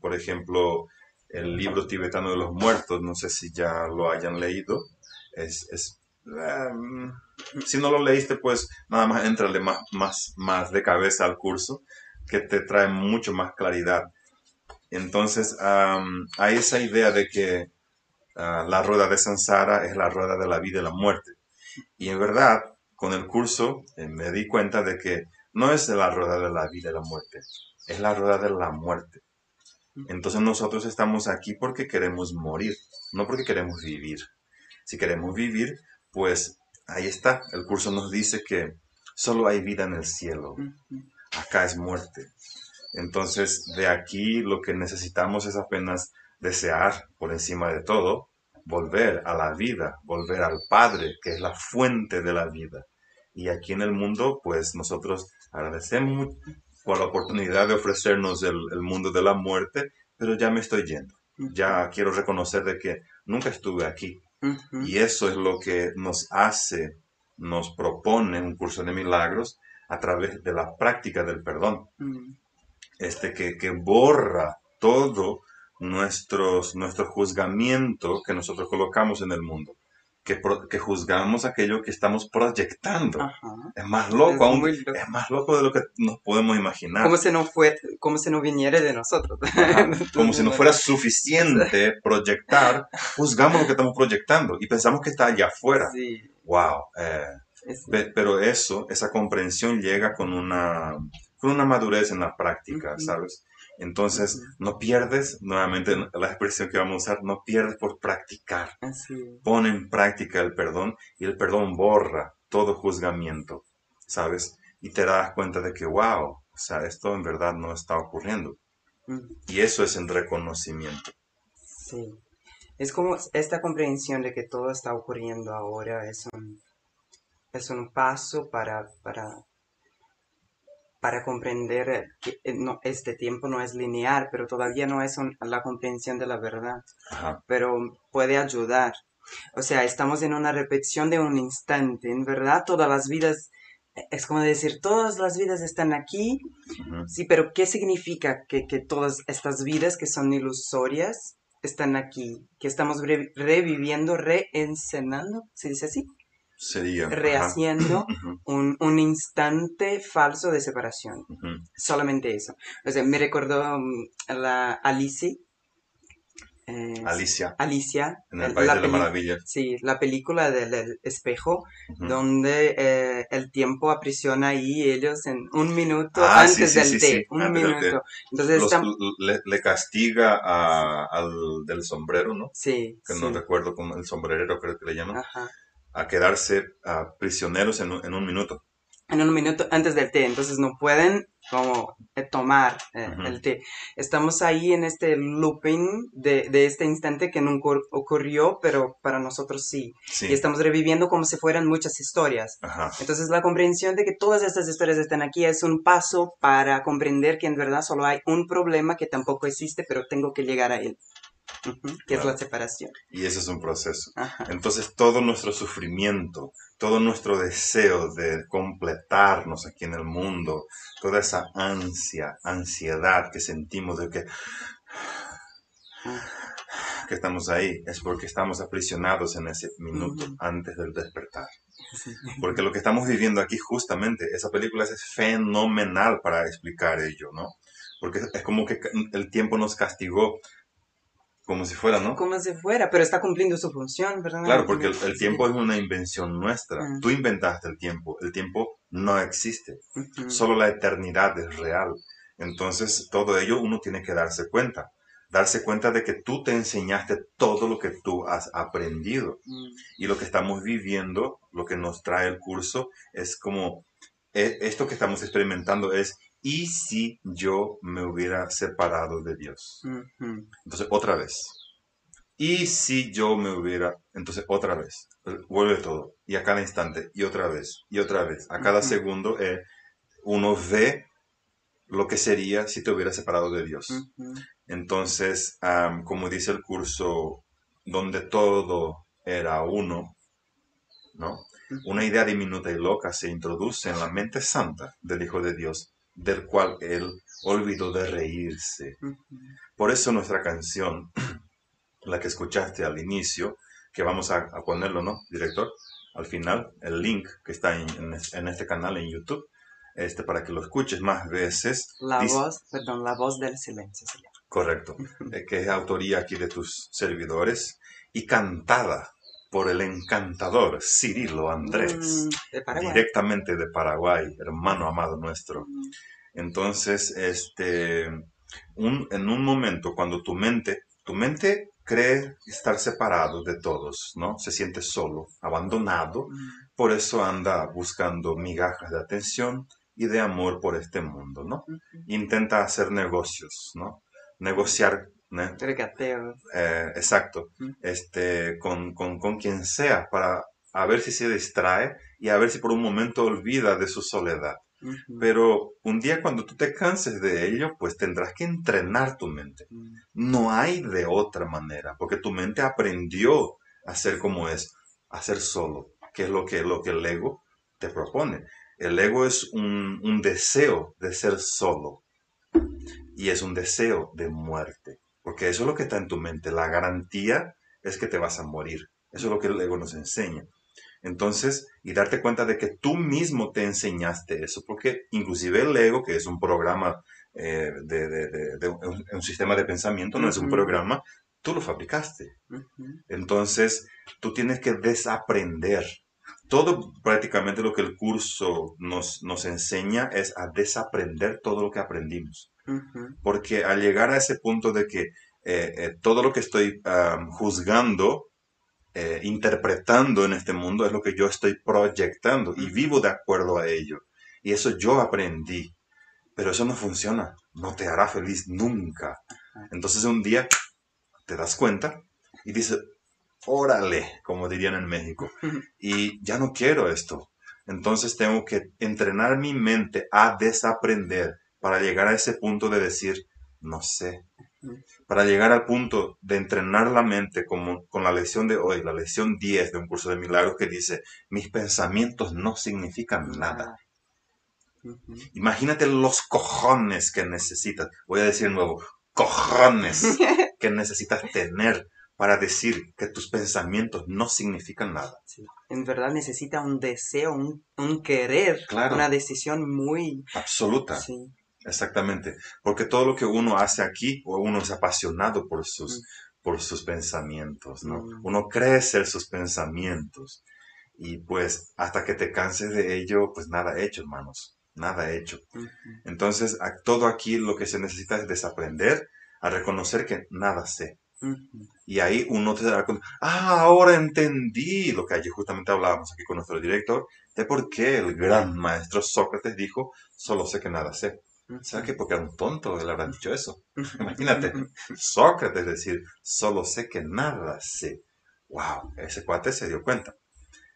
por ejemplo, el libro tibetano de los muertos, no sé si ya lo hayan leído, es, es si no lo leíste, pues nada más entrale más, más, más de cabeza al curso, que te trae mucho más claridad. Entonces, hay esa idea de que ah, la rueda de Sansara es la rueda de la vida y la muerte. Y en verdad, con el curso eh, me di cuenta de que no es la rueda de la vida y la muerte, es la rueda de la muerte. Entonces nosotros estamos aquí porque queremos morir, no porque queremos vivir. Si queremos vivir, pues ahí está. El curso nos dice que solo hay vida en el cielo. Acá es muerte. Entonces, de aquí lo que necesitamos es apenas desear por encima de todo, volver a la vida, volver al Padre, que es la fuente de la vida. Y aquí en el mundo, pues nosotros agradecemos por la oportunidad de ofrecernos el, mundo de la muerte, pero ya me estoy yendo. Ya quiero reconocer de que nunca estuve aquí. Y eso es lo que nos hace, nos propone un curso de milagros a través de la práctica del perdón. Este que, que borra todo nuestros, nuestro juzgamiento que nosotros colocamos en el mundo que, juzgamos aquello que estamos proyectando. Es más loco, es, más loco de lo que nos podemos imaginar. Como si no, fue, como si no viniera de nosotros. Como si no fuera suficiente proyectar, juzgamos lo que estamos proyectando y pensamos que está allá afuera. Wow. Eh, pero eso, esa comprensión llega con una, con una madurez en la práctica, ¿sabes? Entonces, no pierdes, nuevamente la expresión que vamos a usar, no pierdes por practicar. Pon en práctica el perdón y el perdón borra todo juzgamiento, ¿sabes? Y te das cuenta de que, wow, o sea, esto en verdad no está ocurriendo. Y eso es el reconocimiento. Sí. Es como esta comprensión de que todo está ocurriendo ahora es un, es un paso para, para para comprender que eh, este tiempo no es lineal, pero todavía no es la comprensión de la verdad, pero puede ayudar. O sea, estamos en una repetición de un instante, en verdad todas las vidas, eh, es como decir, todas las vidas están aquí, sí, pero ¿qué significa que, todas estas vidas que son ilusorias están aquí? Que estamos reviviendo, reencenando, ¿se dice así? Sería rehaciendo un, un, instante falso de separación. Solamente eso. O sea, me recordó um, la Alice. Eh, Alicia. Alicia. En el País de la Maravilla. Sí, la película del espejo, donde eh, el tiempo aprisiona ahí ellos en un minuto ah, antes del té. Un minuto. Entonces le, castiga al del sombrero, ¿no? Sí. Que no recuerdo cómo el sombrerero creo que le llaman. Ajá a quedarse prisioneros en un, minuto. En un minuto antes del té, entonces no pueden como eh, tomar eh, el té. Estamos ahí en este looping de, este instante que nunca ocurrió, pero para nosotros sí. Y estamos reviviendo como si fueran muchas historias. Entonces la comprensión de que todas estas historias están aquí es un paso para comprender que en verdad solo hay un problema que tampoco existe, pero tengo que llegar a él que es la separación. Y ese es un proceso. Entonces todo nuestro sufrimiento, todo nuestro deseo de completarnos aquí en el mundo, toda esa ansia, ansiedad que sentimos de que, que estamos ahí, es porque estamos aprisionados en ese minuto antes del despertar. Porque lo que estamos viviendo aquí justamente, esa película es fenomenal para explicar ello, ¿no? Porque es como que el tiempo nos castigó como si fuera, ¿no? Como si fuera, pero está cumpliendo su función, ¿verdad? Claro, porque el, tiempo es una invención nuestra. Ah. Tú inventaste el tiempo. El tiempo no existe. Solo la eternidad es real. Entonces, todo ello uno tiene que darse cuenta. Darse cuenta de que tú te enseñaste todo lo que tú has aprendido. Mm. Y lo que estamos viviendo, lo que nos trae el curso, es como, e, esto que estamos experimentando es ¿Y si yo me hubiera separado de Dios? Entonces, otra vez. ¿Y si yo me hubiera... Entonces, otra vez. Vuelve todo. Y a cada instante. Y otra vez. Y otra vez. A cada segundo eh, uno ve lo que sería si te hubiera separado de Dios. Entonces, como dice el curso, donde todo era uno, ¿no? Una idea diminuta y loca se introduce en la mente santa del Hijo de Dios del cual él olvidó de reírse. Por eso nuestra canción, la que escuchaste al inicio, que vamos a, ponerlo, ¿no, director? al final el link que está en, en este canal en YouTube este, para que lo escuches más veces. La voz, perdón, la voz del silencio. Correcto, eh, que es autoría aquí de tus servidores y cantada por el encantador Cirilo Andrés, mm, directamente de Paraguay, hermano amado nuestro. Mm. Entonces, este, un, en un momento cuando tu mente, tu mente cree estar separado de todos, ¿no? Se siente solo, abandonado, mm. por eso anda buscando migajas de atención y de amor por este mundo, ¿no? Intenta hacer negocios, ¿no? Negociar eh, exacto. Este, con, con, quien sea para a ver si se distrae y a ver si por un momento olvida de su soledad. Pero un día cuando tú te canses de ello, pues tendrás que entrenar tu mente. No hay de otra manera, porque tu mente aprendió a ser como es, a ser solo, que es lo que, lo que el ego te propone. El ego es un, un deseo de ser solo y es un deseo de muerte. Porque eso es lo que está en tu mente. La garantía es que te vas a morir. Eso es lo que el ego nos enseña. Entonces, y darte cuenta de que tú mismo te enseñaste eso, porque inclusive el ego, que es un programa eh, de, un, sistema de pensamiento, no es un programa, tú lo fabricaste. Entonces, tú tienes que desaprender. Todo prácticamente lo que el curso nos, nos enseña es a desaprender todo lo que aprendimos. Porque al llegar a ese punto de que eh, eh, todo lo que estoy juzgando, eh, interpretando en este mundo es lo que yo estoy proyectando y vivo de acuerdo a ello. Y eso yo aprendí. Pero eso no funciona. No te hará feliz nunca. Entonces un día te das cuenta y dices, órale, como dirían en México. Y ya no quiero esto. Entonces tengo que entrenar mi mente a desaprender para llegar a ese punto de decir, no sé. Para llegar al punto de entrenar la mente como con la lección de hoy, la lección 10 de un curso de milagros que dice, mis pensamientos no significan nada. Imagínate los cojones que necesitas. Voy a decir de nuevo, cojones que necesitas tener para decir que tus pensamientos no significan nada. En verdad necesita un deseo, un, querer, una decisión muy absoluta. Sí. Exactamente, porque todo lo que uno hace aquí, uno es apasionado por sus, por sus pensamientos, ¿no? Uno cree ser sus pensamientos y pues hasta que te canses de ello, pues nada hecho, hermanos, nada hecho. Entonces, todo aquí lo que se necesita es desaprender a reconocer que nada sé. Y ahí uno te dará cuenta, ah, ahora entendí lo que ayer justamente hablábamos aquí con nuestro director, de por qué el gran maestro Sócrates dijo, solo sé que nada sé. ¿Sabes qué? Porque era un tonto le habrán dicho eso. Imagínate, Sócrates decir, solo sé que nada sé. ¡Wow! Ese cuate se dio cuenta.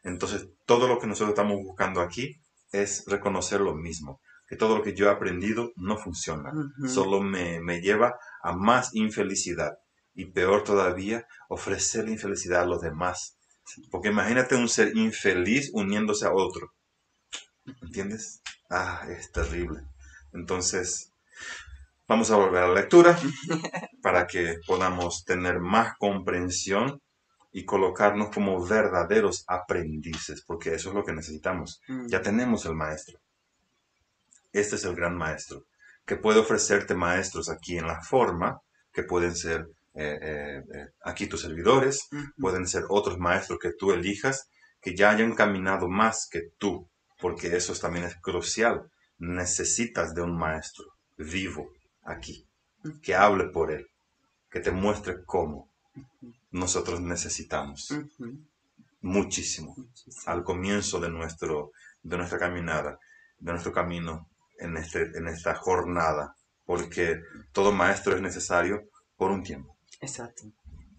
Entonces, todo lo que nosotros estamos buscando aquí es reconocer lo mismo, que todo lo que yo he aprendido no funciona, solo me, me lleva a más infelicidad y peor todavía, ofrecer infelicidad a los demás. Porque imagínate un ser infeliz uniéndose a otro. ¿Entiendes? Ah, es terrible. Entonces, vamos a volver a la lectura para que podamos tener más comprensión y colocarnos como verdaderos aprendices, porque eso es lo que necesitamos. Mm. Ya tenemos el maestro. Este es el gran maestro, que puede ofrecerte maestros aquí en la forma, que pueden ser eh, eh, eh, aquí tus servidores, pueden ser otros maestros que tú elijas, que ya hayan caminado más que tú, porque eso también es crucial necesitas de un maestro vivo aquí, que hable por él, que te muestre cómo nosotros necesitamos muchísimo al comienzo de, nuestro, de nuestra caminada, de nuestro camino en, este, en esta jornada, porque todo maestro es necesario por un tiempo. Exacto.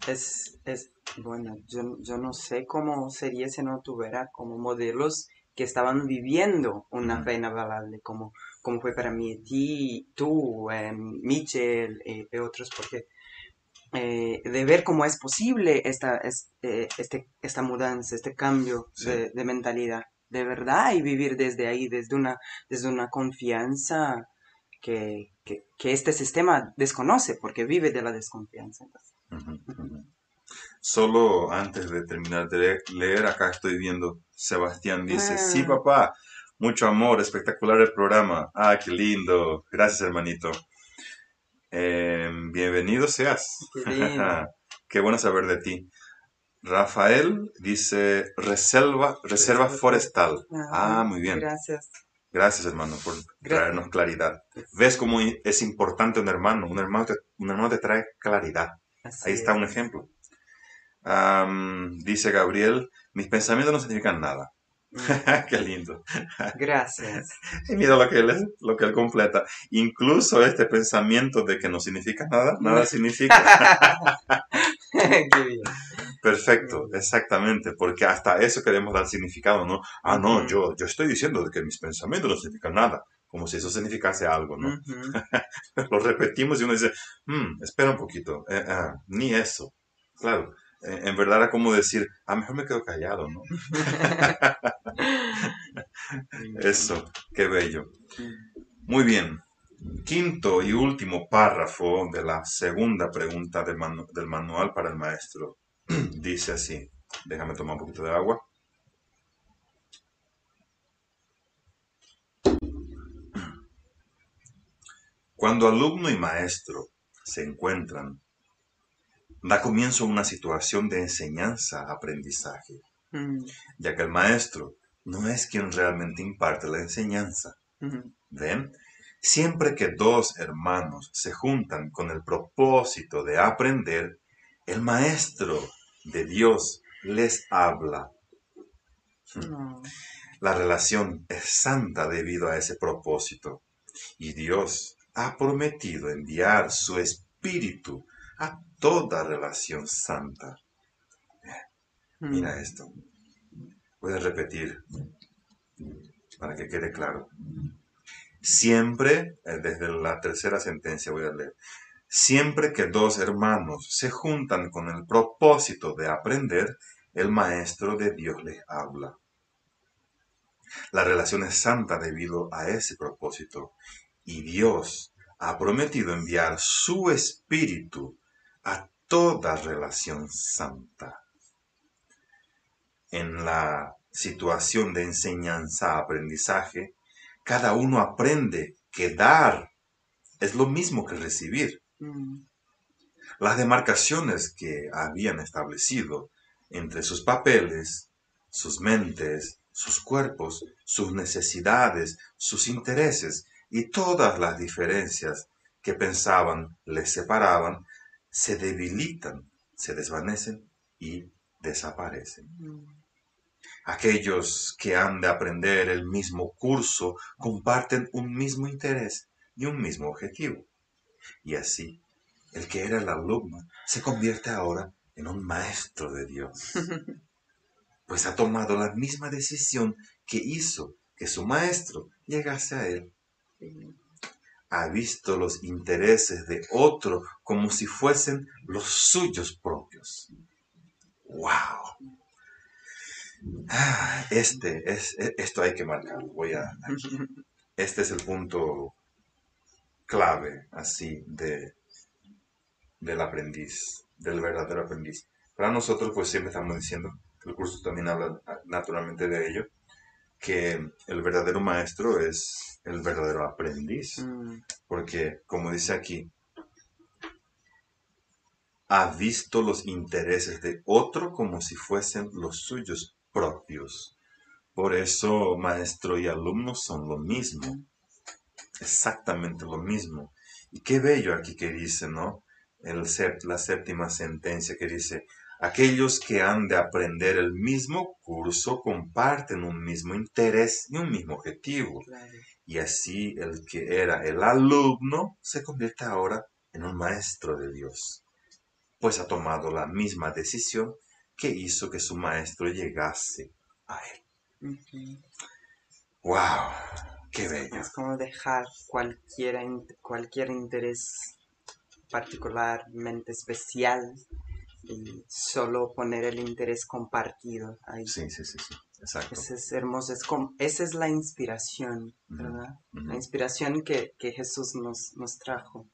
Es, es bueno, yo, yo no sé cómo sería si no tuviera como modelos que estaban viviendo una fe inavaluable, como, como fue para mí, ti, tú, eh, Michel eh, y otros, porque eh, de ver cómo es posible esta, este, este, esta mudanza, este cambio de, mentalidad, de verdad, y vivir desde ahí, desde una, desde una confianza que, este sistema desconoce, porque vive de la desconfianza. Solo antes de terminar de leer, acá estoy viendo, Sebastián dice, Ah. sí papá, mucho amor, espectacular el programa. Ah, qué lindo. Gracias hermanito. Eh, bienvenido seas. Qué bueno saber de ti. Rafael dice reserva, reserva forestal. Ah, muy bien. Gracias. Gracias, hermano, por traernos claridad. ¿Ves cómo es importante un hermano? Un hermano te, un hermano te trae claridad. Así Ahí está es. un ejemplo. Dice Gabriel, mis pensamientos no significan nada. Qué lindo. Gracias. Y mira lo que, él, lo que él completa. Incluso este pensamiento de que no significa nada, nada significa. Qué bien. Perfecto, exactamente, porque hasta eso queremos dar significado, ¿no? Ah, no, yo, yo estoy diciendo que mis pensamientos no significan nada, como si eso significase algo, ¿no? Ujú. Lo repetimos y uno dice, "Hmm, espera un poquito, eh, ah, ni eso. Claro, en verdad era como decir, ah, mejor me quedo callado, ¿no? Eso, qué bello. Muy bien. Quinto y último párrafo de la segunda pregunta del, manu- del manual para el maestro. Dice así. Déjame tomar un poquito de agua. Cuando alumno y maestro se encuentran, da comienzo una situación de enseñanza-aprendizaje, Mm, ya que el maestro no es quien realmente imparte la enseñanza. ¿Ven? Siempre que dos hermanos se juntan con el propósito de aprender, el maestro de Dios les habla. No. La relación es santa debido a ese propósito. Y Dios ha prometido enviar su espíritu a toda relación santa. Mm, Mira esto. Voy a repetir para que quede claro. Siempre, eh, desde la tercera sentencia voy a leer, siempre que dos hermanos se juntan con el propósito de aprender, el Maestro de Dios les habla. La relación es santa debido a ese propósito y Dios ha prometido enviar su espíritu a toda relación santa. En la situación de enseñanza-aprendizaje, cada uno aprende que dar es lo mismo que recibir. mm, Las demarcaciones que habían establecido entre sus papeles, sus mentes, sus cuerpos, sus necesidades, sus intereses y todas las diferencias que pensaban les separaban, se debilitan, se desvanecen y desaparecen. mm. Aquellos que han de aprender el mismo curso comparten un mismo interés y un mismo objetivo. Y así, el que era el alumno se convierte ahora en un maestro de Dios, pues ha tomado la misma decisión que hizo que su maestro llegase a él. Ha visto los intereses de otro como si fuesen los suyos propios. ¡Wow! Ah, Este es, e- esto hay que marcarlo. Voy a. Este es el punto clave, así, de, del aprendiz, del verdadero aprendiz. Para nosotros, pues siempre estamos diciendo, el curso también habla ah, naturalmente de ello, que el verdadero maestro es el verdadero aprendiz. Mm, Porque, como dice aquí, ha visto los intereses de otro como si fuesen los suyos propios. Por eso, maestro y alumno son lo mismo. Exactamente lo mismo. Y qué bello aquí que dice, ¿no? El la séptima sentencia que dice, aquellos que han de aprender el mismo curso comparten un mismo interés y un mismo objetivo. claro. Y así el que era el alumno se convierte ahora en un maestro de Dios, pues ha tomado la misma decisión que hizo que su maestro llegase a él. ¡Wow! ¡Qué bello! Es como dejar cualquier, cualquier interés particularmente especial y solo poner el interés compartido ahí. Sí, sí, sí, sí, exacto. Ese es hermoso, es como, esa es la inspiración, ¿verdad? La inspiración que, que Jesús nos, nos trajo,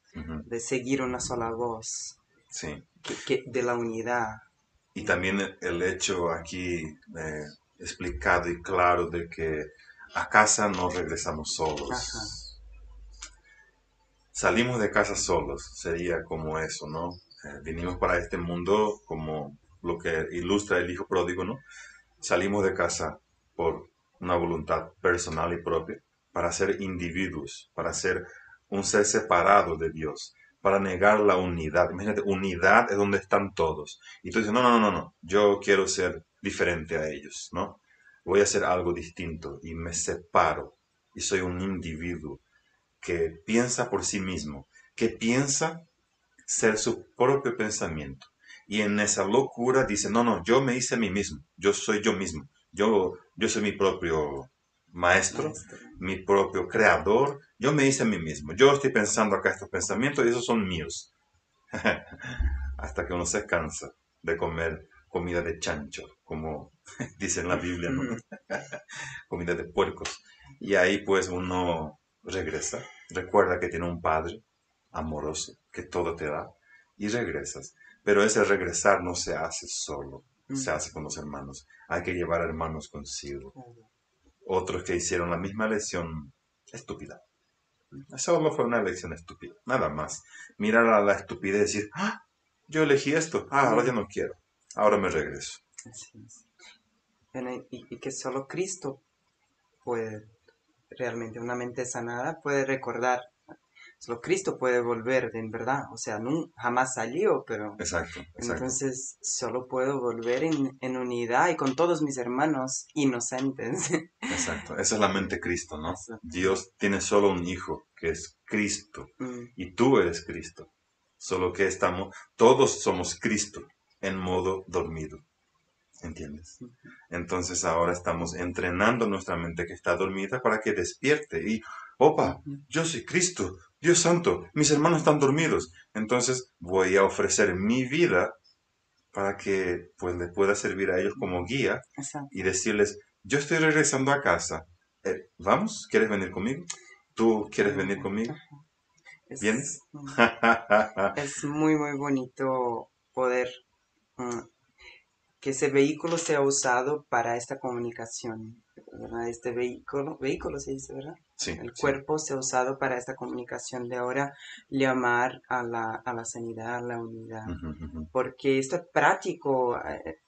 de seguir una sola voz, Sí, que, que- de la unidad. Y también el hecho aquí eh, explicado y claro de que a casa no regresamos solos. Salimos de casa solos, sería como eso, ¿no? Eh, vinimos para este mundo como lo que ilustra el hijo pródigo, ¿no? Salimos de casa por una voluntad personal y propia, para ser individuos, para ser un ser separado de Dios, para negar la unidad. Imagínate, unidad es donde están todos. Y tú dices, no, no, no, no, yo quiero ser diferente a ellos, ¿no? Voy a hacer algo distinto y me separo y soy un individuo que piensa por sí mismo, que piensa ser su propio pensamiento. Y en esa locura dice, no, no, yo me hice a mí mismo, yo soy yo mismo, yo, yo soy mi propio maestro, mi propio creador, yo me hice a mí mismo, yo estoy pensando acá estos pensamientos y esos son míos. Hasta que uno se cansa de comer comida de chancho, como dice en la Biblia, comida de puercos. Y ahí pues uno regresa, recuerda que tiene un padre amoroso que todo te da y regresas. Pero ese regresar no se hace solo, se hace con los hermanos. Hay que llevar hermanos consigo. Otros que hicieron la misma lección estúpida. Solo fue una lección estúpida, nada más. Mirar a la estupidez y decir, ah, yo elegí esto, ah, ahora ya no quiero, ahora me regreso. Y, y que solo Cristo puede, realmente una mente sanada, puede recordar Solo Cristo puede volver, en verdad. O sea, no, jamás salió, pero... Exacto, Entonces, solo puedo volver en, unidad y con todos mis hermanos inocentes. Exacto, esa es la mente Cristo, ¿no? Dios tiene solo un hijo, que es Cristo. Mm. Y tú eres Cristo. Solo que estamos, todos somos Cristo en modo dormido. ¿Entiendes? Entonces ahora estamos entrenando nuestra mente que está dormida para que despierte y, opa, yo soy Cristo, Dios santo, mis hermanos están dormidos. Entonces voy a ofrecer mi vida para que pues les pueda servir a ellos como guía y decirles, yo estoy regresando a casa. Eh, ¿Vamos? ¿Quieres venir conmigo? ¿Tú quieres venir conmigo? ¿Vienes? es muy, muy bonito poder mm, que ese vehículo sea usado para esta comunicación. Este vehículo, vehículo se dice, ¿verdad? El cuerpo se ha usado para esta comunicación de ahora llamar a la, a la sanidad, a la unidad. Porque esto es práctico. Eh,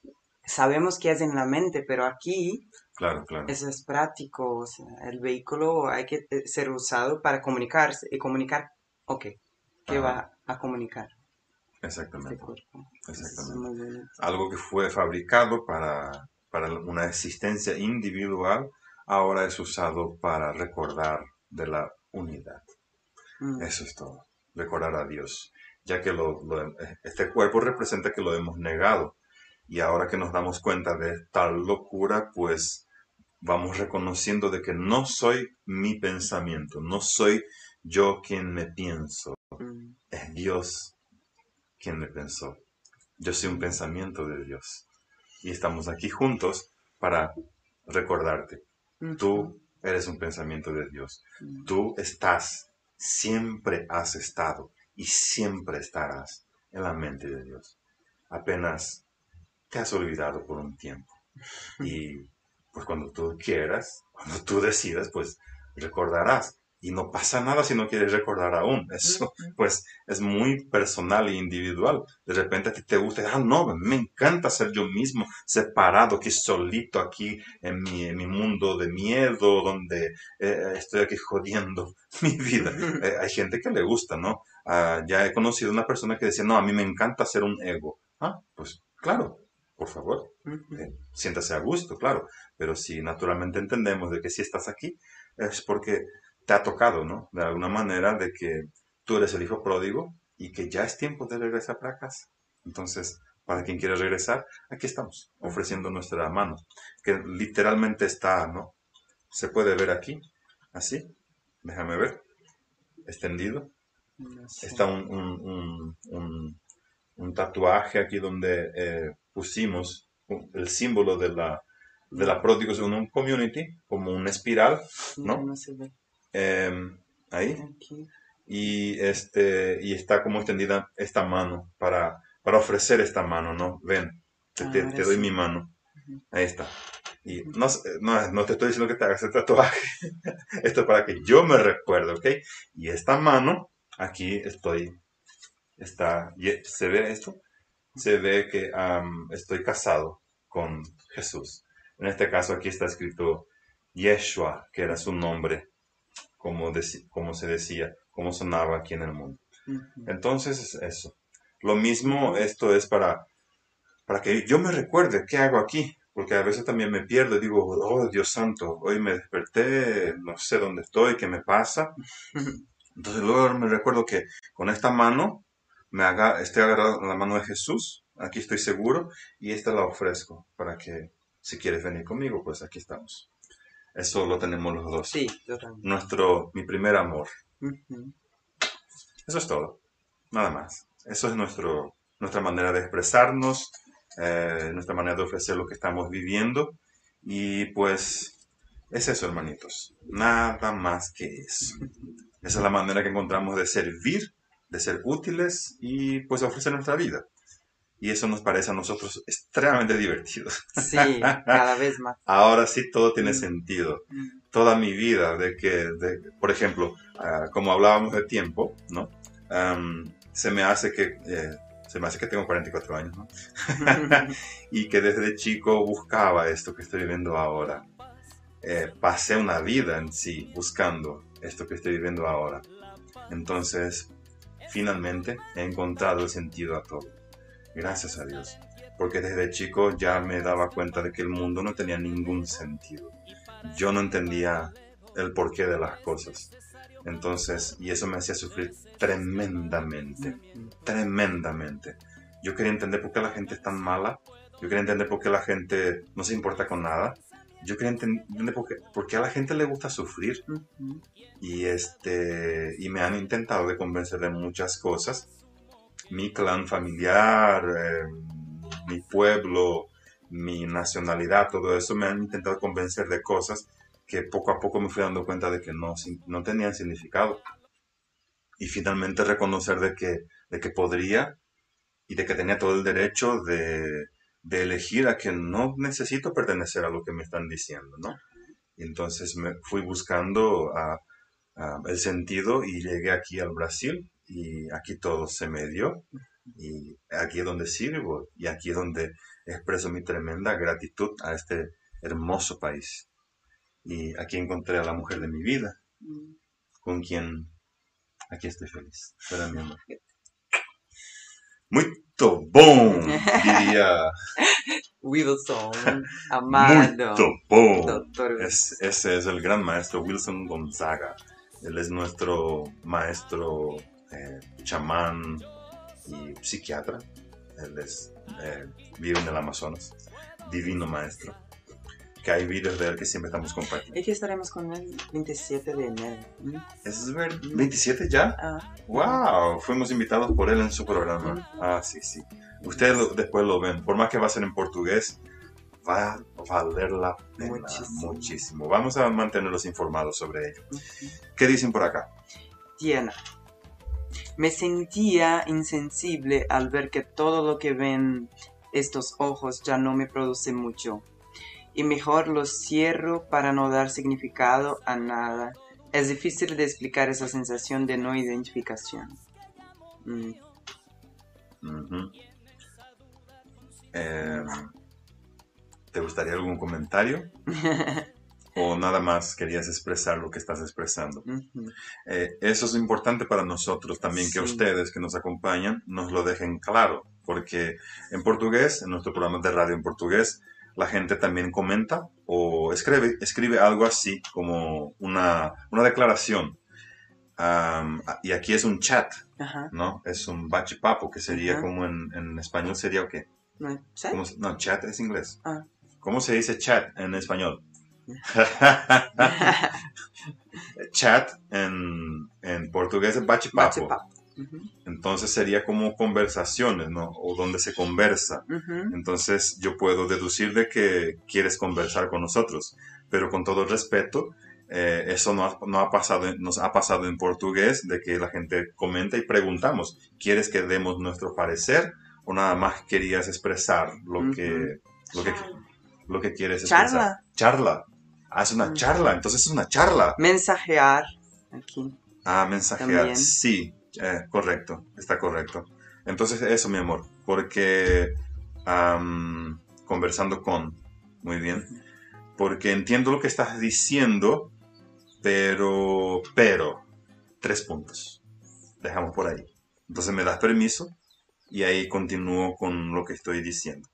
sabemos que es en la mente, pero aquí claro, claro. eso es práctico. el vehículo hay que eh, ser usado para comunicarse y comunicar, ok, ¿qué va a comunicar? Exactamente. Este Exactamente. Algo que fue fabricado para, para una existencia individual ahora es usado para recordar de la unidad. Mm. Eso es todo, recordar a Dios, ya que lo, este cuerpo representa que lo hemos negado y ahora que nos damos cuenta de tal locura, pues vamos reconociendo de que no soy mi pensamiento, no soy yo quien me pienso, mm. es Dios quien me pensó. Yo soy un pensamiento de Dios. Y estamos aquí juntos para recordarte Tú eres un pensamiento de Dios. Tú estás, siempre has estado y siempre estarás en la mente de Dios. Apenas te has olvidado por un tiempo. Y pues cuando tú quieras, cuando tú decidas, pues recordarás y no pasa nada si no quieres recordar aún. Eso, pues, es muy personal e individual. De repente a ti te gusta, ah, no, me encanta ser yo mismo, separado, aquí solito, aquí en mi, en mi mundo de miedo, donde eh, estoy aquí jodiendo mi vida. Eh, hay gente que le gusta, ¿no? Ah, ya he conocido una persona que decía, no, a mí me encanta ser un ego. Ah, pues, claro, por favor, eh, siéntase a gusto, claro. Pero si naturalmente entendemos de que si estás aquí, es porque te ha tocado, ¿no? De alguna manera de que tú eres el hijo pródigo y que ya es tiempo de regresar para casa. Entonces, para quien quiere regresar, aquí estamos, ofreciendo nuestra mano, que literalmente está, ¿no? Se puede ver aquí, así, déjame ver, extendido. Está un, un, tatuaje aquí donde eh, pusimos el símbolo de la, de la pródigo en un community, como una espiral, ¿no? no se ve. Em, ahí. Y, este, y está como extendida esta mano para, para ofrecer esta mano, ¿no? Ven, Te, Ah, te- ahora te doy mi mano. Ahí está. Y no, no, no te estoy diciendo que te hagas el tatuaje. Esto es para que yo me recuerde, ¿ok? Y esta mano, aquí estoy, está, y- ¿se ve esto? Se ve que estoy casado con Jesús. En este caso aquí está escrito Yeshua, que era su nombre, como, deci- como se decía, como sonaba aquí en el mundo. Ujú. Entonces es eso. Lo mismo, esto es para, para que yo me recuerde qué hago aquí, porque a veces también me pierdo y digo, oh Dios santo, hoy me desperté, no sé dónde estoy, qué me pasa. Entonces luego me recuerdo que con esta mano me haga, estoy agarrado en la mano de Jesús, aquí estoy seguro, y esta la ofrezco para que si quieres venir conmigo, pues aquí estamos. Eso lo tenemos los dos. Sí, yo también. Nuestro, mi primer amor. Eso es todo. Nada más. Eso es nuestro, nuestra manera de expresarnos, eh, nuestra manera de ofrecer lo que estamos viviendo. Y pues es eso, hermanitos. Nada más que eso. Esa es la manera que encontramos de servir, de ser útiles y pues ofrecer nuestra vida. Y eso nos parece a nosotros extremadamente divertido. Sí, cada vez más. Ahora sí todo tiene Mm. sentido Mm. toda mi vida, de que, de- por ejemplo, ah, como hablábamos de tiempo, ¿no? Se me hace que, eh, se me hace que tengo 44 años, ¿no? y que desde chico buscaba esto que estoy viviendo ahora. Eh, pasé una vida en sí buscando esto que estoy viviendo ahora. Entonces, finalmente he encontrado el sentido a todo. Gracias a Dios. Porque desde chico ya me daba cuenta de que el mundo no tenía ningún sentido. Yo no entendía el porqué de las cosas. Entonces, y eso me hacía sufrir tremendamente tremendamente. Yo quería entender por qué la gente es tan mala. Yo quería entender por qué la gente no se importa con nada. Yo quería enten- entender por qué, por qué a la gente le gusta sufrir. Y, este, y me han intentado de convencer de muchas cosas. Mi clan familiar, eh, mi pueblo, mi nacionalidad, todo eso me han intentado convencer de cosas que poco a poco me fui dando cuenta de que no, no tenían significado. Y finalmente reconocer de que, de que podría y de que tenía todo el derecho de, elegir a que no necesito pertenecer a lo que me están diciendo, ¿no? Y entonces me fui buscando el sentido y llegué aquí al Brasil y aquí todo se me dio y aquí es donde sirvo y aquí es donde expreso mi tremenda gratitud a este hermoso país. Y aquí encontré a la mujer de mi vida, con quien aquí estoy feliz. Mi amor. Muito bom, diría. Wilson, amado. Muito bom. Es- ese es el gran maestro Wilson Gonzaga. Él es nuestro maestro eh, chamán y psiquiatra. Él es, eh, vive en el Amazonas. Divino maestro. Que hay videos de él que siempre estamos compartiendo. Y que estaremos con el 27 de enero. Mm. ¿Es ver- 27 ya? Ah, ¡Wow! Fuimos invitados por él en su programa. Ah, sí, sí. Ustedes lo- después lo ven. Por más que va a ser en portugués, va a valer la pena Muchísimo. muchísimo. Vamos a mantenerlos informados sobre ello. ¿Qué dicen por acá? Diana. Me sentía insensible al ver que todo lo que ven estos ojos ya no me produce mucho. Y mejor los cierro para no dar significado a nada. Es difícil de explicar esa sensación de no identificación. Mm. Eh, ¿Te gustaría algún comentario? ¿O nada más querías expresar lo que estás expresando? Eh, eso es importante para nosotros también, que ustedes que nos acompañan nos lo dejen claro, porque en portugués, en nuestro programa de radio en portugués, la gente también comenta o escribe, escribe algo así como una, una declaración. Y aquí es un chat, Ajá. ¿no? Es un bate-papo, que sería Ajá. como en, en español sería o qué? No sé. ¿Cómo no, chat es inglés. Ah. ¿Cómo se dice chat en español? chat en, en portugués es. Ujú, Entonces sería como conversaciones, ¿no? O donde se conversa. Entonces yo puedo deducir de que quieres conversar con nosotros, pero con todo respeto, eh, eso no ha, no ha pasado, nos ha pasado en portugués, de que la gente comenta y preguntamos, ¿quieres que demos nuestro parecer o nada más querías expresar lo que, lo que, lo que quieres expresar. Charla. Charla. Ah, es una charla, entonces es una charla. Mensajear aquí. Ah, mensajear. También. Sí, eh, correcto, está correcto. Entonces eso, mi amor, porque conversando con, muy bien, porque entiendo lo que estás diciendo, pero, pero, tres puntos. Dejamos por ahí. Entonces me das permiso y ahí continúo con lo que estoy diciendo.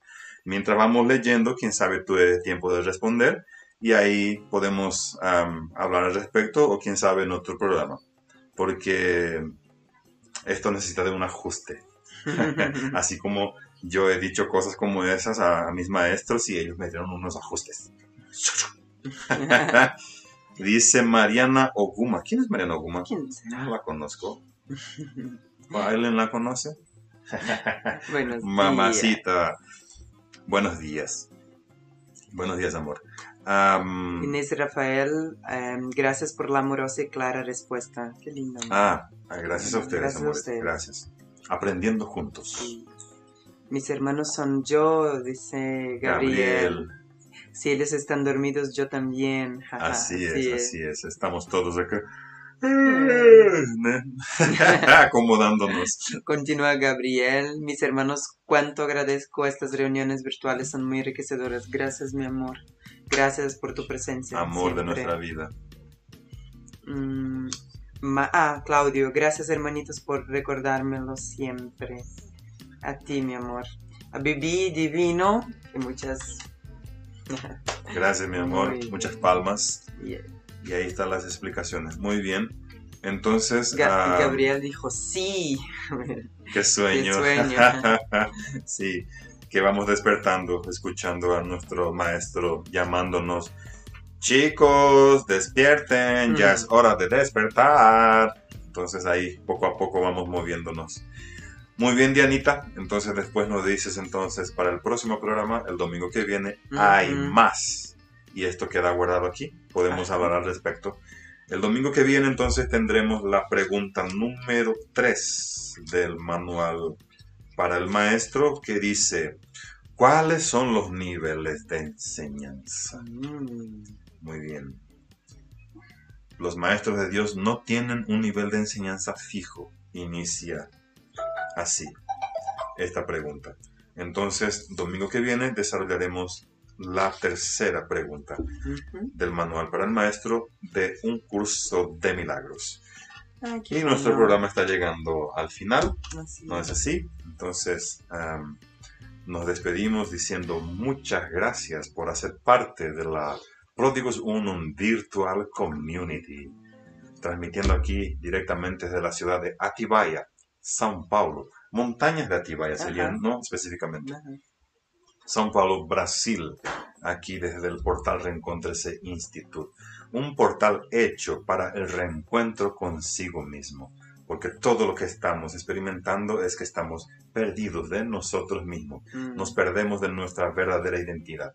Mientras vamos leyendo, quién sabe tú de tiempo de responder y ahí podemos hablar al respecto o quién sabe en otro programa. Porque esto necesita de un ajuste. Así como yo he dicho cosas como esas a, a mis maestros y ellos me dieron unos ajustes. Dice Mariana Oguma. ¿Quién es Mariana Oguma? ¿Quién será? No la conozco. ¿Alguien la conoce? Buenos días. Mamacita. Buenos días. Buenos días, amor. Am, Inés Rafael, em, gracias por la amorosa y clara respuesta. Qué lindo. amor. ah, ah, gracias a ustedes, Gracias a amores. ustedes. Gracias. Aprendiendo juntos. Sí. Mis hermanos son yo, dice Gabriel. Gabriel. Si ellos están dormidos, yo también. Así es, así así es. Estamos todos acá. Acomodándonos. Continúa Gabriel. Mis hermanos, cuánto agradezco estas reuniones virtuales, son muy enriquecedoras. Gracias, mi amor. Gracias por tu presencia. Amor de nuestra vida. Mm, ah, Claudio, gracias hermanitos por recordármelo siempre. A ti, mi amor. A Bibi Divino, y muchas... Gracias, mi amor. Muchas palmas. Y ahí están las explicaciones. Muy bien. Entonces, ah, Gabriel dijo, sí. qué sueño. Qué sueño. sí, que vamos despertando, escuchando a nuestro maestro llamándonos. Chicos, despierten, ya Mm. es hora de despertar. Entonces ahí poco a poco vamos moviéndonos. Muy bien, Dianita. Entonces después nos dices entonces para el próximo programa, el domingo que viene, hay más. Y esto queda guardado aquí. Podemos Ajá. hablar al respecto. El domingo que viene entonces tendremos la pregunta número 3 del manual para el maestro que dice, ¿cuáles son los niveles de enseñanza? Mm, Muy bien. Los maestros de Dios no tienen un nivel de enseñanza fijo. Inicia así esta pregunta. Entonces, domingo que viene desarrollaremos la tercera pregunta del manual para el maestro de un curso de milagros. Ay, Y nuestro bueno. programa está llegando al final, Así ¿no es así? Entonces, am, nos despedimos diciendo muchas gracias por hacer parte de la Pródigos Unum Virtual Community, transmitiendo aquí directamente desde la ciudad de Atibaia, São Paulo, montañas de Atibaia serían. ¿no? Específicamente. Ajá. São Paulo, Brasil, aquí desde el portal Reencontrese Institute. Un portal hecho para el reencuentro consigo mismo, porque todo lo que estamos experimentando es que estamos perdidos de nosotros mismos, Mm, nos perdemos de nuestra verdadera identidad.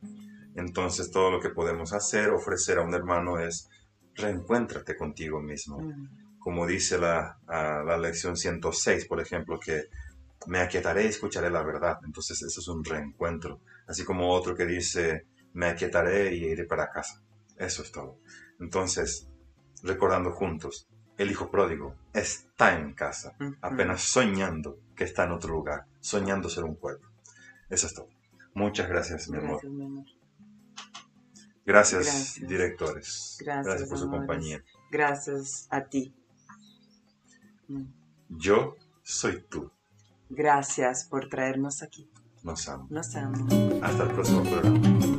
Entonces todo lo que podemos hacer, ofrecer a un hermano es reencuéntrate contigo mismo mm, como dice la, a la lección 106, por ejemplo, que me aquietaré y escucharé la verdad. Entonces eso es un reencuentro. Así como otro que dice, me aquietaré y iré para casa. Eso es todo. Entonces, recordando juntos, el hijo pródigo está en casa, apenas soñando que está en otro lugar, soñando ser un pueblo. Eso es todo. Muchas gracias, mi amor. Gracias, mi amor. Gracias, Gracias. directores. Gracias, por su amores. compañía. Gracias a ti. Yo soy tú. Gracias por traernos aquí. Nos amo. Nos amo. Hasta el próximo programa.